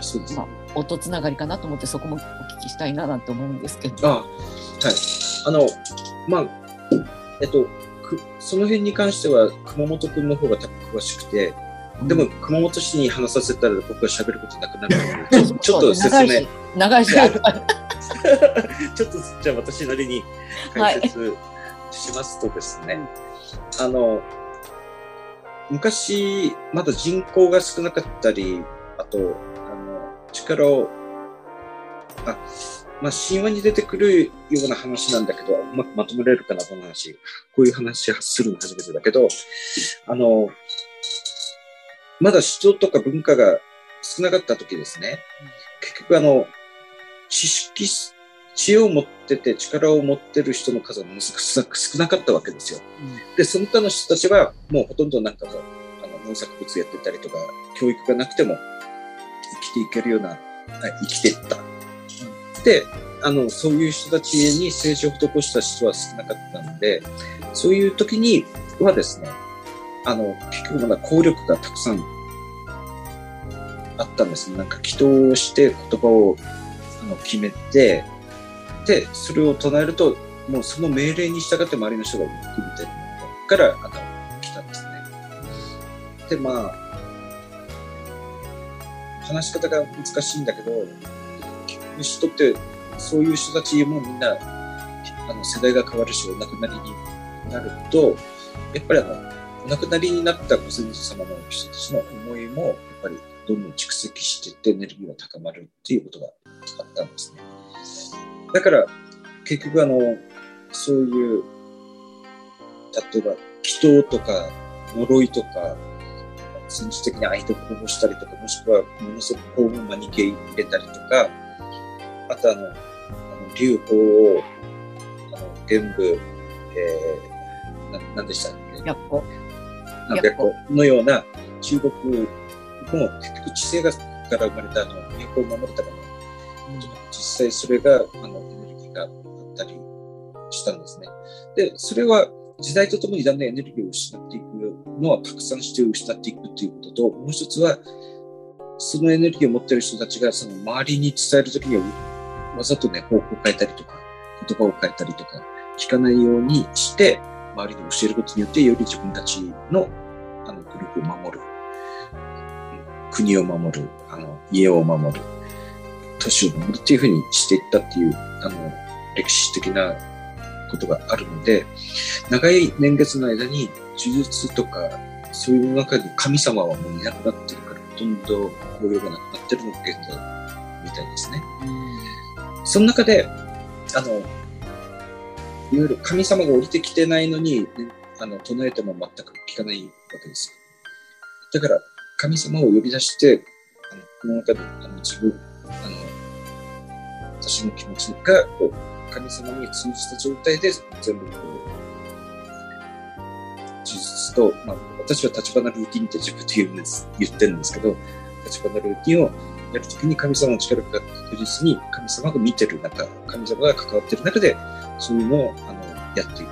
そうです、まあ、音つながりかなと思ってそこもお聞きしたいななんて思うんですけど。あはい。あの、まあ、えっと、その辺に関しては熊本君の方が詳しくて、でも熊本市に話させたら僕は喋ることなくなるので、ちょっと説明。長いし、ちょっとじゃあ私なりに解説しますとですね、はい、あの、昔、まだ人口が少なかったり、あと、あの、力を、あ、まあ、神話に出てくるような話なんだけど、うまくまとめられるかな、この話。こういう話するの初めてだけど、あの、まだ首都とか文化が少なかった時ですね、結局あの、知識、知恵を持ってて力を持ってる人の数がものすごく少なかったわけですよ。で、その他の人たちはもうほとんどなんかもう、あの、農作物やってたりとか、教育がなくても生きていけるような、生きていった。で、あの、そういう人たちに政治を施した人は少なかったんで、そういう時にはですね、あの、結局まだ効力がたくさんあったんですね。なんか祈祷をして言葉をあの決めて、で、それを唱えると、もうその命令に従って周りの人が動くみたいなのから、あの、来たんですね。で、まあ、話し方が難しいんだけど、結局人って、そういう人たちもみんな、あの、世代が変わるし、お亡くなりになると、やっぱりあの、お亡くなりになったご先祖様の人たちの思いも、やっぱりどんどん蓄積していってエネルギーが高まるっていうことがあったんですね。だから、結局あの、そういう、例えば、祈祷とか、呪いとか、戦術的に相手を殺したりとか、もしくは、ものすごく幸運マニケ入れたりとか、あとあの、あの流法を、あの、玄武、えー、な、なんでしたっけ？白虎。白虎のような中国も結局地政学から生まれたあの、都を守るための実際それが、あの、エネルギーがあったりしたんですね。で、それは時代とともにだんだんエネルギーを失っていくのは拡散して失っていくっていうことと、もう一つは、そのエネルギーを持っている人たちがその周りに伝えるときには、わざとね、方向を変えたりとか、言葉を変えたりとか、聞かないようにして、周りに教えることによって、より自分たちのあのグループを守る、国を守る、あの家を守る、都市を守るっていうふうにしていったっていう、あの、歴史的なことがあるので、長い年月の間に呪術とか、そういう中に神様はもういなくなってるから、ほとんど効用がなくなってるのが現在みたいですね。その中で、あの、いわゆる神様が降りてきてないのに、ね、あの、唱えても全く聞かないわけです。だから、神様を呼び出して、あの、この中で、あの、自分、あの、私の気持ちが、こう、神様に通じた状態で全部こう、事実と、まあ、私は立花ルーティンって自分で言うんです、言ってるんですけど、立花ルーティンをやるときに神様の力が確実に神様が見てる中、神様が関わってる中で、そういうのを、あの、やっていく。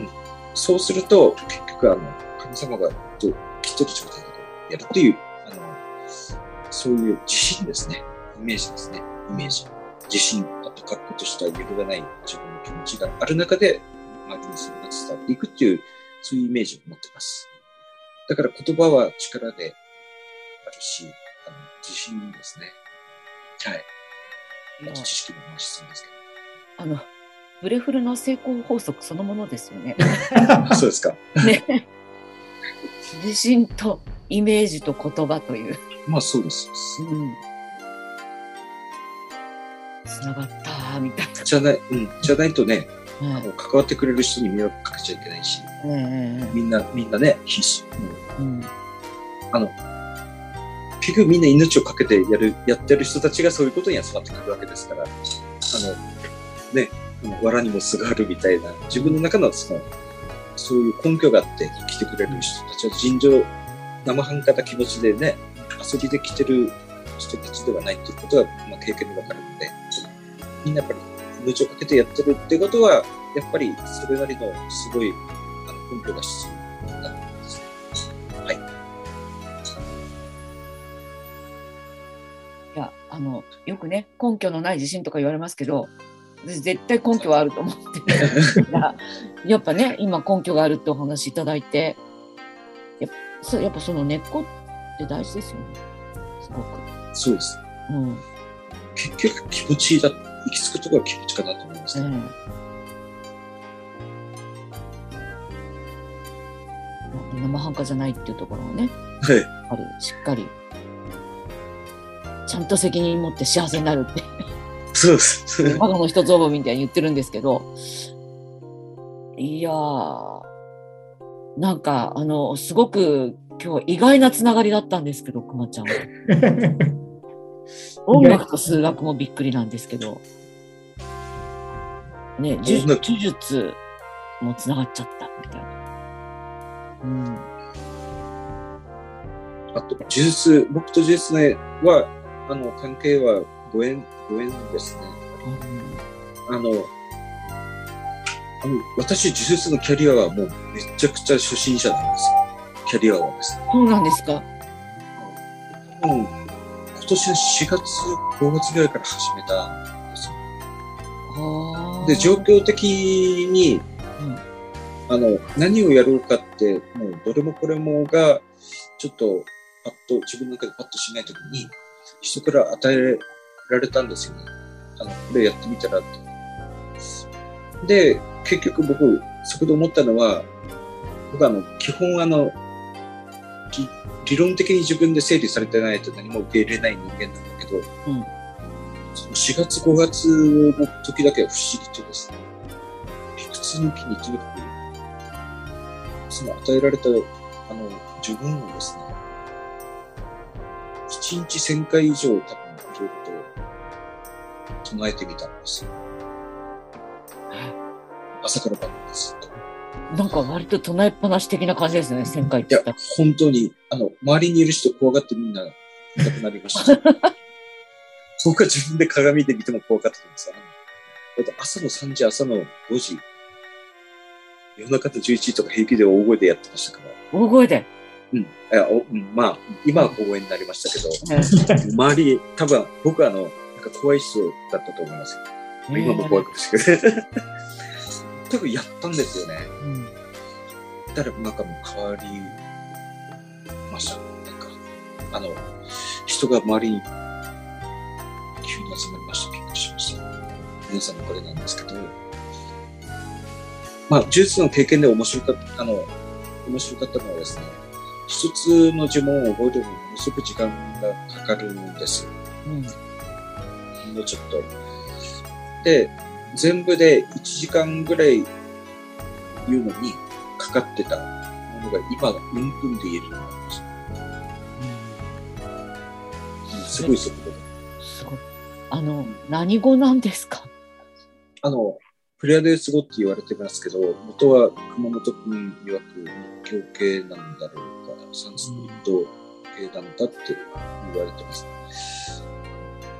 うん。そうすると、結局、あの、神様がと来てる状態でやるっていう、あの、そういう自信ですね。イメージですね。イメージ。自信、あと確固とした揺るがない自分の気持ちがある中で、周りにそれが伝わっていくっていう、そういうイメージを持ってます。だから言葉は力であるし、自信ですね。はい。あと知識も増しそうですけど。あの、ブレフルの成功法則そのものですよね。そうですか。ね。自信とイメージと言葉という。まあそうです。うん。つながったみたいな。じゃない、うん。じゃないとね、はいあの関わってくれる人に迷惑かけちゃいけないし、ええみんな、みんなね、必死。うんうんあの、結局みんな命をかけてやる、やってる人たちがそういうことに集まってくるわけですから、あの、ね、あの藁にもすがるみたいな、自分の中のその、そういう根拠があって来てくれる人たちは尋常、生半可な気持ちでね、遊びで来てる人たちではないということは、まあ、経験でわかるので、みんなやっぱり命をかけてやってるってことは、やっぱりそれなりのすごいあの根拠が必要の、よくね、根拠のない自信とか言われますけど、私絶対根拠はあると思って やっぱね、今根拠があるってお話いただいて、やっぱそうやっぱその根っこって大事ですよね。すごく。そうです。うん。結局気持ちだ、行き着くところは気持ちかなと思います、ねうん。生半可じゃないっていうところをね、はい。やっぱりしっかり、ちゃんと責任持って幸せになるって。そうです。我がの一つ覚えみたいに言ってるんですけど、いやー、なんか、あの、すごく今日意外なつながりだったんですけど、くまちゃんは。音楽と数学もびっくりなんですけど、ね、呪術もつながっちゃったみたいな。うん。あと、呪術、僕と呪術ね、は、あの、関係はご縁、ご縁ですね。あの、あの私、呪術のキャリアはもうめちゃくちゃ初心者なんですよ。キャリアはですね。そうなんですか？うん、今年の4月、5月ぐらいから始めたんですよ。で、状況的に、うんあの、何をやろうかって、もうどれもこれもが、ちょっと、パッと、自分の中でパッとしないときに、人から与えられたんですよね。あの、これやってみたらって。で、結局僕、そこで思ったのは、僕はあの、基本あの、理理論的に自分で整理されてないと何も受け入れない人間なんだけど、うんその4月5月の時だけは不思議とですね、理屈抜きにとにかく、その与えられた、あの、自分をですね、1日1000回以上多分いろいろと唱えてみたんですよ。朝から晩までずっと。なんか割と唱えっぱなし的な感じですね、1000回っいやて言ったら。、本当に、あの、周りにいる人怖がってみんないなくなりました。僕は自分で鏡で見ても怖かったんですよ。だって朝の3時、朝の5時、夜中の11時とか平気で大声でやってましたから。大声で？うん。いやおうんまあ、今は小声になりましたけど、周り、多分僕はあの、なんか怖い人だったと思いますよ。今も怖いかもしれない。多分やったんですよね。うんだからなんかもう変わりましたね。なんか、あの、人が周りに急に集まりました。びっくりしました。皆さんのおかげなんですけど、まあ、呪術の経験で面白かった、あの、面白かったのはですね、一つの呪文を覚えるのにものすごく時間がかかるんですよ。うんもうちょっと。で、全部で1時間ぐらい言うのにかかってたものが今が4分で言えるようになりました。もうすごい速度で。すごい。あの、何語なんですか？あの、プレアデス語って言われてますけど、元は熊本君曰く日教系なんだろうか、サンスクリット系なんだって言われてます。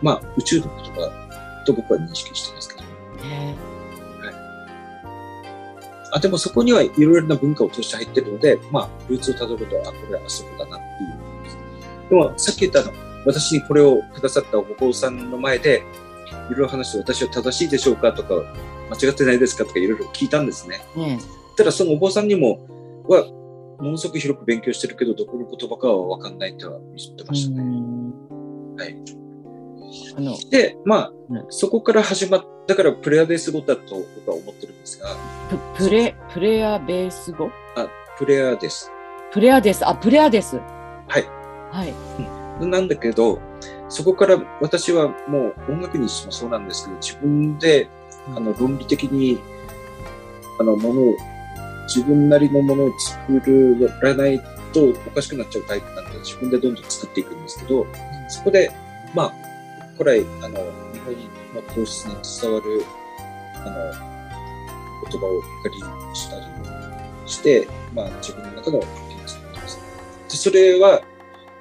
まあ、宇宙の言葉と僕は認識してますけど。ねあ、でもそこにはいろいろな文化を通して入ってるので、まあ、ルーツをたどると、あ、これはあそこだなっていう。でも、さっき言ったの、私にこれをくださったお坊さんの前で、いろいろ話して、私は正しいでしょうかとか、間違ってないですかとかいろいろ聞いたんですね。ねただ、そのお坊さんにも、は、ものすごく広く勉強してるけど、どこの言葉かはわかんないとは言ってましたね。うんはい。あの、で、まあ、うんそこから始まっだからプレアベース語だと僕は思ってるんですが、ププレ、プレアベース語？あ、プレアです。プレアです。あ、プレアです。はい。はい。なんだけど、そこから私はもう音楽にしてもそうなんですけど、自分で、あの、論理的に、あの、ものを、自分なりのものを作らないとおかしくなっちゃうタイプなので、自分でどんどん作っていくんですけど、そこで、まあ、古来、あの、日本の皇室に伝わる、あの、言葉を借りしたりして、まあ、自分の中の経験を作ってます。で、それは、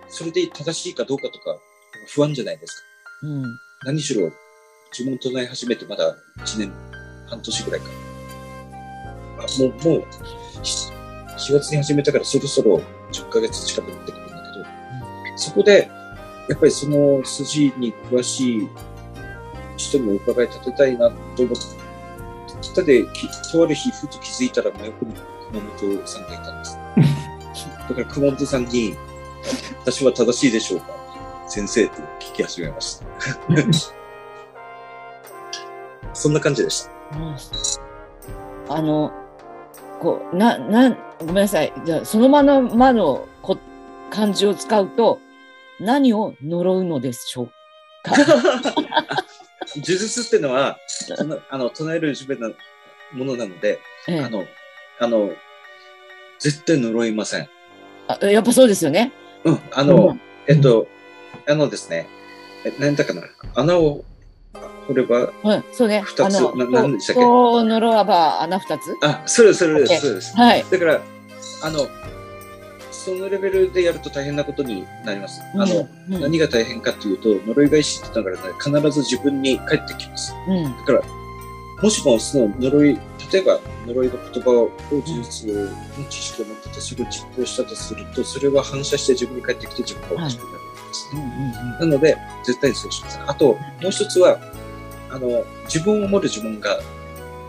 それで正しいかどうかとか不安じゃないですか。うん。何しろ、呪文唱え始めてまだ1年、半年ぐらいか。あもう、もう、し4月に始めたからそろそろ10ヶ月近くなってくるんだけど、そこで、やっぱりその筋に詳しい人にお伺い立てたいなと思って、で、きとある日、ふと気づいたら真横に熊本さんがいたんです。だから熊本さんに、私は正しいでしょうか？先生って聞き始めました。そんな感じでした。あの、こう、な、な、ごめんなさい。じゃあ、そのまのまのこ漢字を使うと、何を呪うのでしょうか？呪術っていうのは、あの唱える術なものなので、ええあの、あの、絶対呪いません。あやっぱそうですよね？うん、あうの、んえっと、あのですね、え、なんだかな、穴を掘れば、はい、そうね。二つあの、ななんでしたっけ？人を呪わば穴二つあ、それそれです、そうです。はい。だから、あの、そのレベルでやると大変なことになります。あの、うん、うん何が大変かというと、呪い返しって言ったからね、必ず自分に返ってきます。うんだから、もしもその呪い、例えば呪いの言葉を、呪術の知識を持ってて、それを実行したとすると、それは反射して自分に返ってきて自分がおかしくなるんですね。うんうんなので、絶対にそうします。あと、もう一つは、あの、自分を守る呪文があ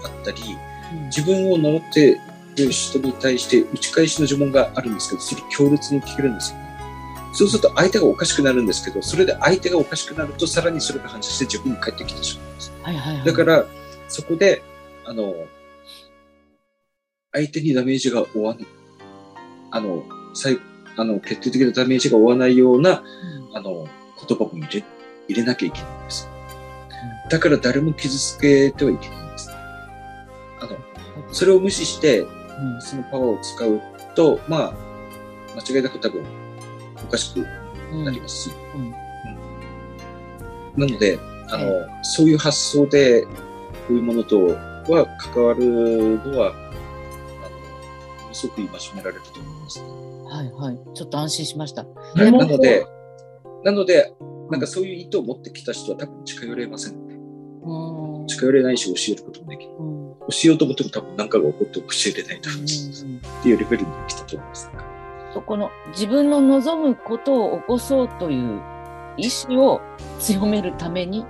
ったり、うん自分を守っている人に対して打ち返しの呪文があるんですけど、それ強烈に効けるんですよね。そうすると相手がおかしくなるんですけど、それで相手がおかしくなると、さらにそれが反射して自分に返ってきてしまうんです。はいはいはい。だから、そこで、あの、相手にダメージが負わない、あの、最あの、決定的なダメージが負わないような、うんあの、言葉も入れ、入れなきゃいけないんです。だから誰も傷つけてはいけないんです。あの、それを無視して、うんそのパワーを使うと、まあ、間違いなく多分、おかしくうんなりますし。うんうんなので、あの、そういう発想で、こういうものとは関わるのは、あの、すごく今しめられると思いますね。はいはい。ちょっと安心しました。はい、なので、なので、なんかそういう意図を持ってきた人は多分近寄れません近寄れないし教えることもできない。うん教えようと思っても多分何かが起こって教えれないと思うんです。うんっていうレベルに来たと思います。そこの自分の望むことを起こそうという意志を強めるために、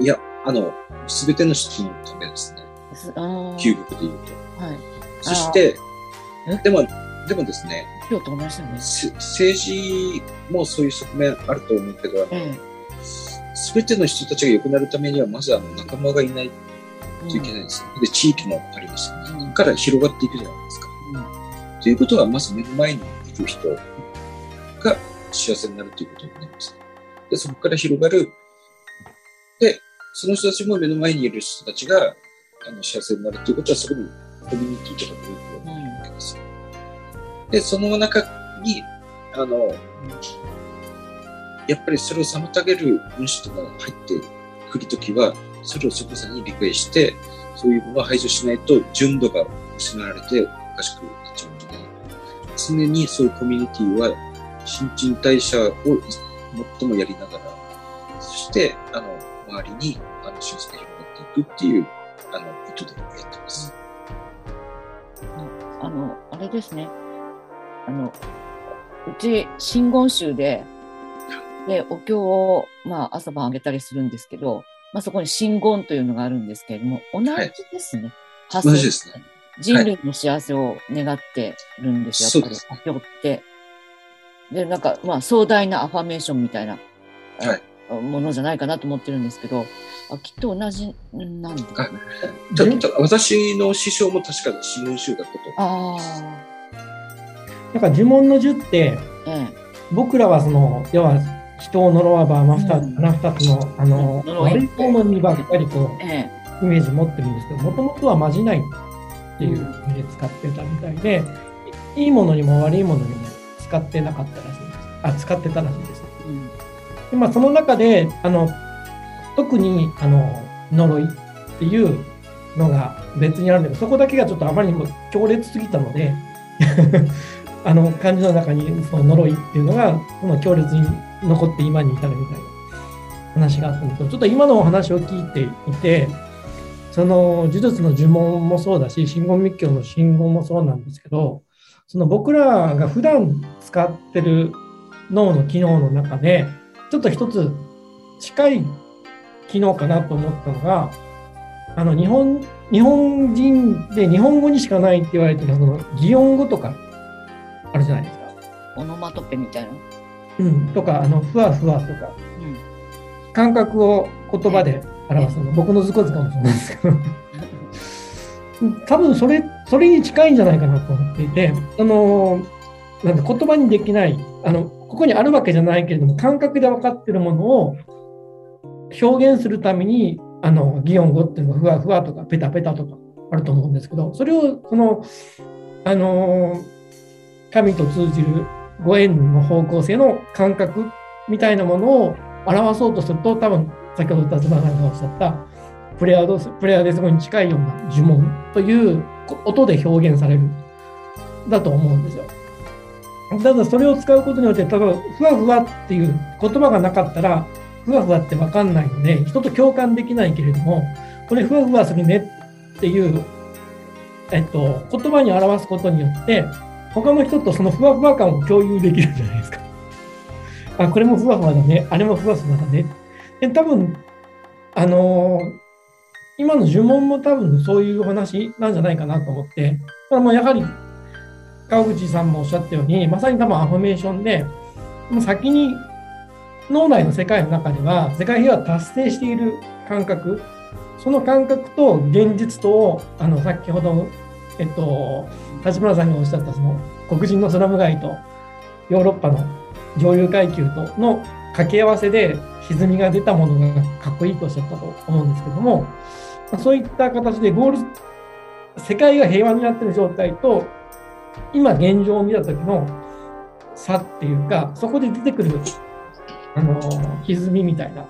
いや、あの、すべての人のためですね。究極で言うと。はい。そしてえ、でも、でもですね、今日と同じだね。せ政治もそういう側面あると思うけど、あのえすべての人たちが良くなるためには、まずあの仲間がいないえ。といけないんですよ。で、地域もありますよね。うんから広がっていくじゃないですか。うんということは、まず目の前にいる人が幸せになるということになります。で、そこから広がる。で、その人たちも目の前にいる人たちがあの幸せになるということは、そこにコミュニティとかグループがあるわけですよ。で、その中に、あの、やっぱりそれを妨げる分子とかが入ってくるときは、それを即座に理解して、そういうものを排除しないと純度が失われておかしくなっちゃうので、常にそういうコミュニティは新陳代謝を最もやりながら、そして、あの、周りに、あの、幸せが広がっていくっていう、あの、意図でやってます。あの、あれですね。あの、うち、真言宗で、で、お経を、まあ、朝晩あげたりするんですけど、まあ、そこに真言というのがあるんですけれども、同じですね。発同じですね。人類の幸せを願ってるんですよ、やっぱり、お経って。で、なんか、まあ、壮大なアファメーションみたいな、はいあものじゃないかなと思ってるんですけど、あきっと同じなんだ。あちょっと私の師匠も確か新聞宗だったと。あなんか呪文の呪って、あ、え僕らはその、要は人を呪わば穴二つ、うん。つの、あの、悪いものにばっかりこえ、え。う、イメージ持ってるんですけど、もともとはまじないっていう意味で使ってたみたいで、いいものにも悪いものにも使ってなかったらしいんです。あ、使ってたらしいんです。でまあ、その中で、あの、特に、あの、呪いっていうのが別にあるんだけど、そこだけがちょっとあまりにも強烈すぎたので、あの、漢字の中にその呪いっていうのが、その強烈に残って今に至るみたいな話があったんですけど、ちょっと今のお話を聞いていて、その呪術の呪文もそうだし、真言密教の真言もそうなんですけど、その僕らが普段使ってる脳の機能の中で、ちょっと一つ近い機能かなと思ったのが、あの日本日本人で日本語にしかないって言われてるその擬音語とかあるじゃないですか。オノマトペみたいな。うん、とか、あのふわふわとか、うん。感覚を言葉で表すの、僕の図工図かもしれないですけど、多分それそれに近いんじゃないかなと思っていて、あのなん言葉にできないあの、ここにあるわけじゃないけれども、感覚で分かってるものを、表現するために、あの、擬音語っていうのがふわふわとかペタペタとかあると思うんですけど、それを、その、あの、神と通じるご縁の方向性の感覚みたいなものを表そうとすると、多分、先ほど立花さんがおっしゃった、プレアドス、プレアデス語に近いような呪文という音で表現される、だと思うんですよ。ただそれを使うことによって、例えば、ふわふわっていう言葉がなかったら、ふわふわってわかんないので、人と共感できないけれども、これふわふわするねっていう、えっと、言葉に表すことによって、他の人とそのふわふわ感を共有できるじゃないですか。あ、これもふわふわだね。あれもふわふわだね。で、多分、あのー今の呪文も多分そういう話なんじゃないかなと思って、ただもやはり、川口さんもおっしゃったように、まさに多分アファメーションで、もう先に脳内の世界の中では、世界平和達成している感覚、その感覚と現実とを、あの、先ほど、えっと、立花さんがおっしゃった、その、黒人のスラム街とヨーロッパの上流階級との掛け合わせで歪みが出たものがかっこいいとおっしゃったと思うんですけども、そういった形でゴール、世界が平和になってる状態と、今現状を見た時の差っていうか、そこで出てくる、あの、歪みみたいな、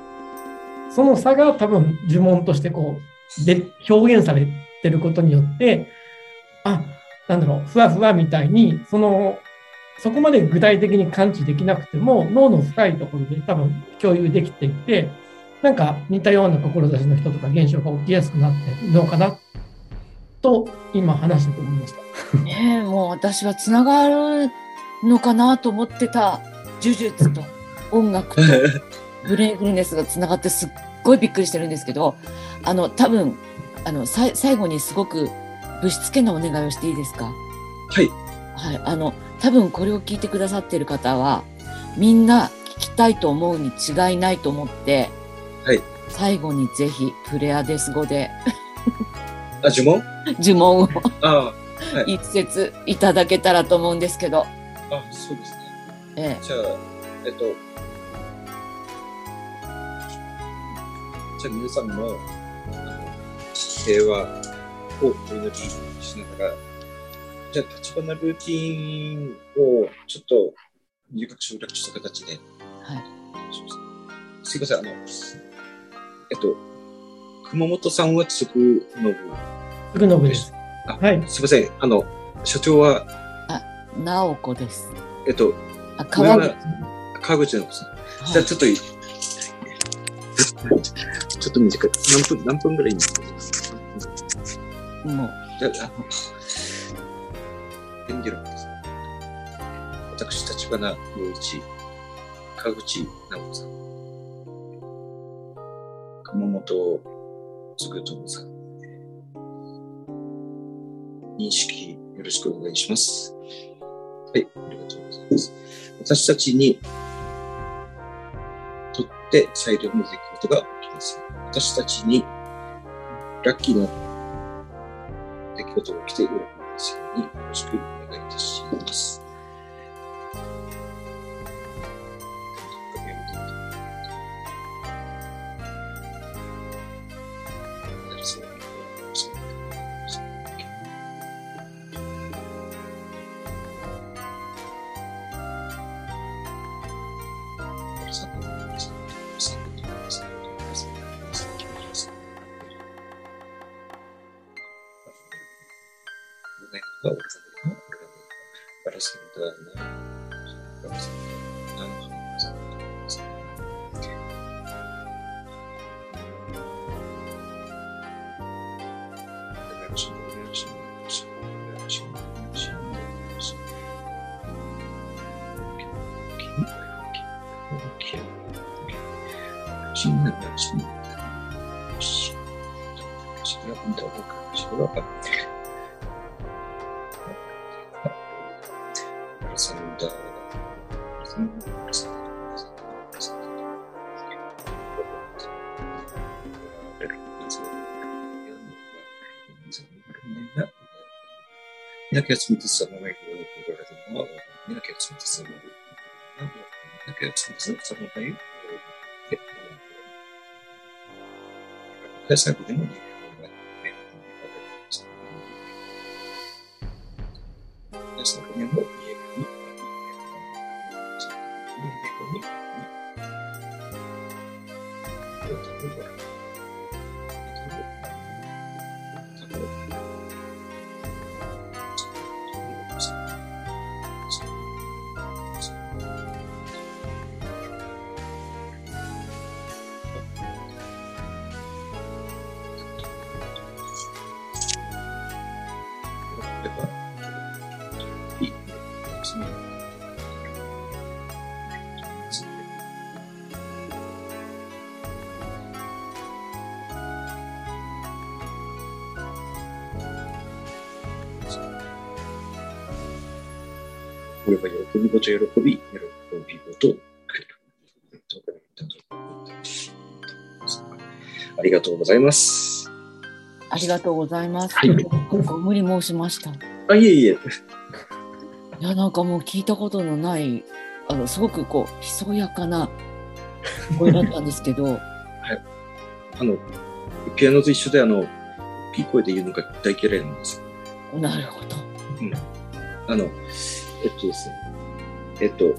その差が多分呪文としてこう、で、表現されてることによって、あ、なんだろう、ふわふわみたいに、その、そこまで具体的に感知できなくても、脳の深いところで多分共有できていて、なんか似たような志の人とか現象が起きやすくなってるのかなと今話してて思いました。ねえもう私はつながるのかなと思ってた呪術と音楽と ブレインフルネスがつながってすっごいびっくりしてるんですけどあの多分あのさい最後にすごくぶしつけなお願いをしていいですか？はい。はい、あの多分これを聞いてくださっている方はみんな聞きたいと思うに違いないと思って、はい。最後にぜひプレアデス語であ、呪文？呪文をあ 一節いただけたらと思うんですけど、あ、あ、そうですね。えじゃあ、えっと、じゃあ皆さんも、あの、平和をお祈りしながら、じゃあ、立花ルーティンをちょっと入学省略した形で、えはい、すいません、あの、えっと、熊本さんはつくのぶ、すぐのぶです。あはい。すいません、あの、所長は、直子です。えっと、あ、川口。川口のさん、はい。じゃあちょっといい、ちょっと短い。何分、何分ぐらいいいんですか？もう、じゃあ、あの、演技論です。私、立花陽一、川口直子さん、熊本嗣友さん、認識よろしくお願いします。はい、ありがとうございます。私たちにとって最良の出来事が起きます。私たちにラッキーな出来事が起きて喜びますようによろしくお願いいたします。Jakie cudzy samego wygodowało, jakie 喜び喜び、喜びごとありがとうございます。ありがとうございます。はいご無理申しました。あ、いえいえ。や、なんかもう聞いたことのない、あの、すごくこう、ひそやかな声だったんですけど、はいあの、ピアノと一緒で、あの、大きい声で言うのが大嫌いなんです。なるほど。うんあの、えっとですね、えっと、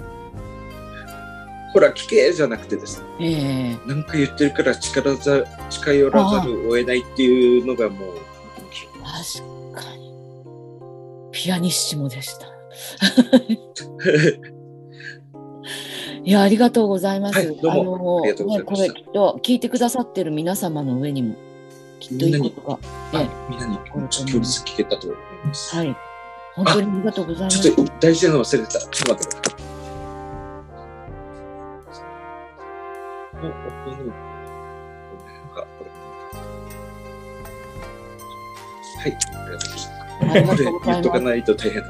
ほら、聞けじゃなくてですね、ええなんか言ってるから力ざ近寄らざるを得ないっていうのがもう、確かに。ピアニッシモでした。いや、ありがとうございます。はいどうものありがとうございましたね、これきっと聞いてくださってる皆様の上にも、きっといいことが。みんなにちょっと協力聞けたと思います。はい。本当にありがとうございます。ちょっと大事なの忘れてた。ちょっと待ってください。お、お、この、なんか、これ。はい、ありがとうございます。ありがこます。言っとかないと大変だ。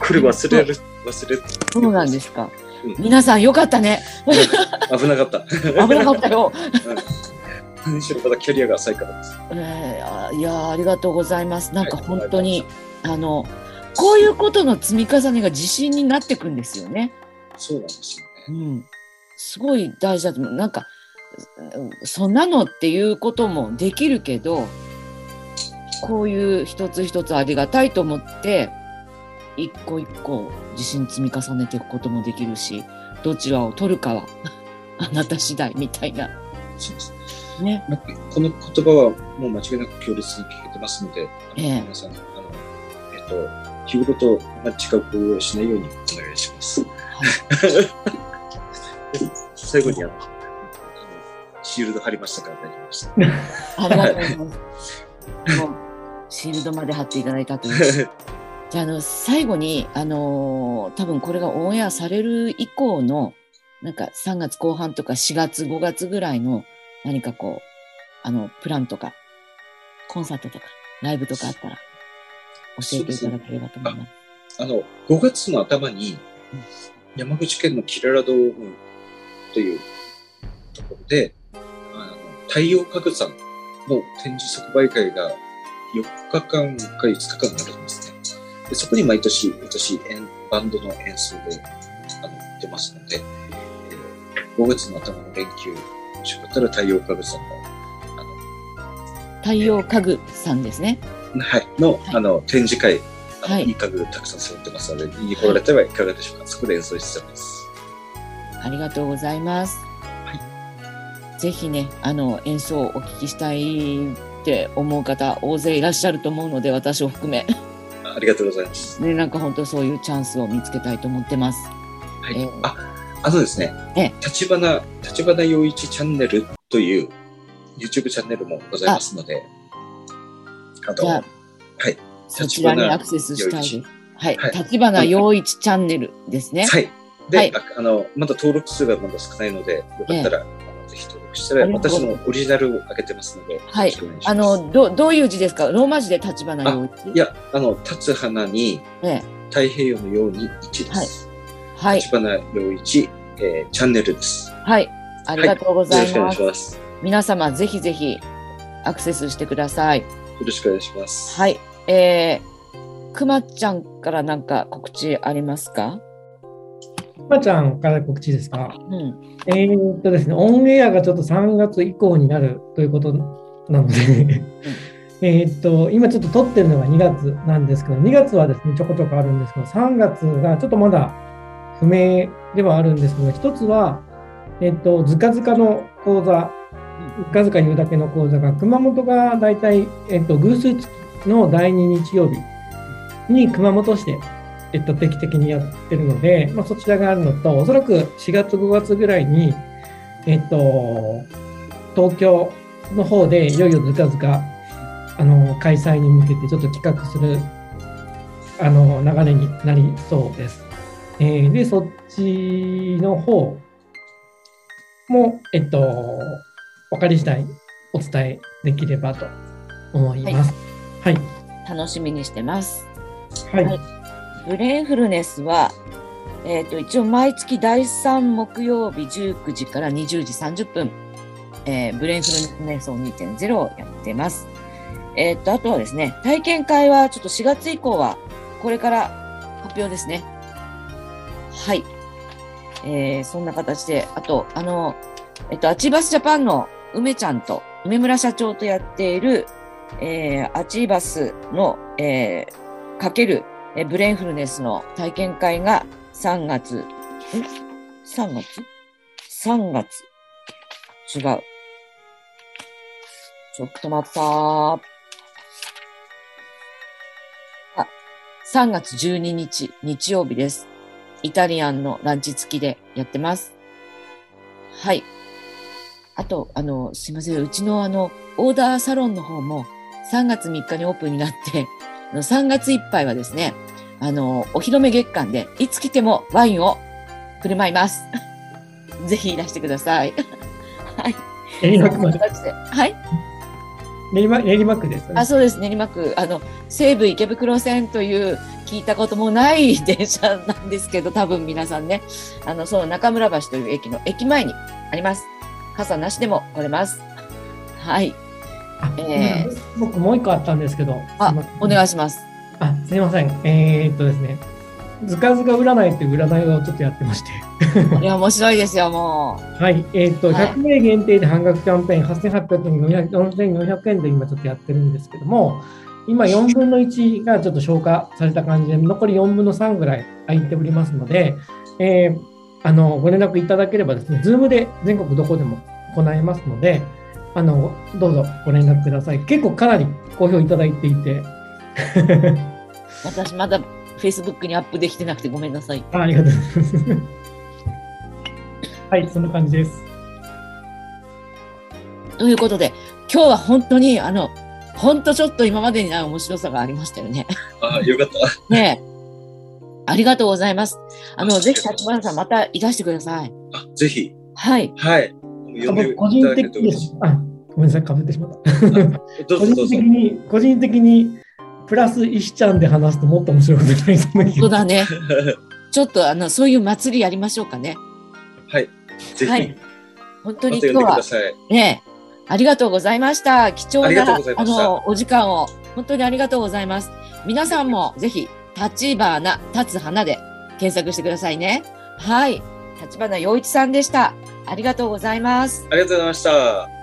これ忘れる、忘れる。そうなんですかうん。皆さんよかったね。危なかった。危なかったよ。何しろまだキャリアが浅いからです。えーいやーありがとうございます。なんか本当に、あのこういうことの積み重ねが自信になっていくんですよね。そうなんですよう。ん、すごい大事だと思う。なんかうんそんなのっていうこともできるけど、こういう一つ一つありがたいと思って一個一個自信積み重ねていくこともできるし、どちらを取るかは あなた次第みたいなそうですね。まあこの言葉はもう間違いなく強烈に聞けてますので、ええ皆さん、あの、えっと、日頃と違う行為をしないようにお願いします。最後にあの、シールド貼りましたから大丈夫です。ありがとうございます。もうシールドまで貼っていただいたという。じゃあ、あの、最後に、あのー多分これがオンエアされる以降の、なんか3月後半とか4月、5月ぐらいの何かこう、あの、プランとか、コンサートとか、ライブとかあったら、教えていただければと思います。あの、5月の頭にうん、山口県のキララドームというところで、あの太陽家具さんの展示即売会が4日間か5日間あるんですね。でそこに毎年、私、演バンドの演奏であの出ますので、えー5月の頭の連休、もしよかったら太陽家具さんの、太陽家具さんですね。あの、はい、の、はいあの展示会、あのはいいい家具たくさん揃ってますので、見に来られてはいかがでしょうか。そこで演奏してます。ありがとうございます。ぜひね、あの、演奏をお聞きしたいって思う方、大勢いらっしゃると思うので、私を含め。ありがとうございます。ね、なんか本当そういうチャンスを見つけたいと思ってます。はい。ええあ、あのですねええ、立花、立花陽一チャンネルという YouTube チャンネルもございますので、あじゃあと、はい。そちらにアクセスしたいです。はい。はい立花陽一チャンネルですね。はい。で、はいああの、まだ登録数がまだ少ないので、よかったら、あのぜひ登録したら、私のオリジナルを上げてますので、はい。あの、ど、どういう字ですか？ローマ字で立花陽一いや、あの、立つ花に、ええ。太平洋のように一です。はい。立花陽一、えーチャンネルです。はい。ありがとうございます。よろしくお願いします。よ皆様、ぜひぜひアクセスしてください。ろしくお願いします。はい。えー、くまちゃんからなんか告知ありますか？まちゃんから告知ですか？うん。えーっとですね、オンエアがちょっと3月以降になるということなのでえーっと、今ちょっと撮ってるのが2月なんですけど、2月はですね、ちょこちょこあるんですけど、3月がちょっとまだ不明ではあるんですけど、一つは、えーっと、ずかずかの講座、ずかずか言うだけの講座が、熊本が大体、えーっと、偶数月の第2日曜日に熊本市で、えっと、定期的にやってるので、まあ、そちらがあるのと、おそらく4月、5月ぐらいに、えっと、東京の方でいよいよずかずかあの開催に向けてちょっと企画するあの流れになりそうです。えーで、そっちの方も、えっと、分かり次第お伝えできればと思います。はい。楽しみにしてます。はい。はいブレインフルネスは、えっ、と、一応毎月第3木曜日19時から20時30分、えーブレインフルネス層2.0をやってます。えっ、と、あとはですね、体験会はちょっと4月以降は、これから発表ですね。はい。えーそんな形で、あと、あの、えっ、と、アチーバスジャパンの梅ちゃんと、梅村社長とやっている、えーアチーバスの、えーかける、えブレインフルネスの体験会が3月、ん ?3 月 ?3 月。違う。ちょっと待ったー。あ、3月12日、日曜日です。イタリアンのランチ付きでやってます。はい。あと、あの、すいません。うちのあの、オーダーサロンの方も3月3日にオープンになって、3月いっぱいはですね、あの、お披露目月間で、いつ来てもワインを振る舞います。ぜひいらしてください。はい。練馬区まで。はい。練馬練馬区です、ね。あ、そうです。練馬区、あの、西武池袋線という聞いたこともない 電車なんですけど、多分皆さんね、あの、その中村橋という駅の駅前にあります。傘なしでも来れます。はい。あえ僕もう一個あったんですけど。あお願いします。あ、すいません。えーっとですね。ずかずか占いっていう占いをちょっとやってまして。いや、面白いですよ、もはい。えーっと、はい100名限定で半額キャンペーン、8800円、400 4400円で今ちょっとやってるんですけども、今4分の1がちょっと消化された感じで、残り4分の3ぐらい空いておりますので、えーあの、ご連絡いただければですね、ズームで全国どこでも行えますので、あの、どうぞご連絡ください。結構かなり好評いただいていて、う。私まだ Facebook にアップできてなくてごめんなさい。あありがとうございます。はい、そんな感じです。ということで、今日は本当に、あの、本当ちょっと今までにない面白さがありましたよね。あよかった。ねえ。ありがとうございます。あの、ぜひ、立花さん、またいらしてください。あぜひ、はい。はい。個人的に。あ、ごめんなさい、かぶってしまった。個人的。に、個人的に、プラス石ちゃんで話すともっと面白いことになりそうだね。ちょっと、あの、そういう祭りやりましょうかね。はい。ぜひ、はい本当に今日は。ねえ、ありがとうございました。貴重なあのお時間を本当にありがとうございます。皆さんもぜひ立花立つ花で検索してくださいね。はい、立花陽一さんでした。ありがとうございます。ありがとうございました。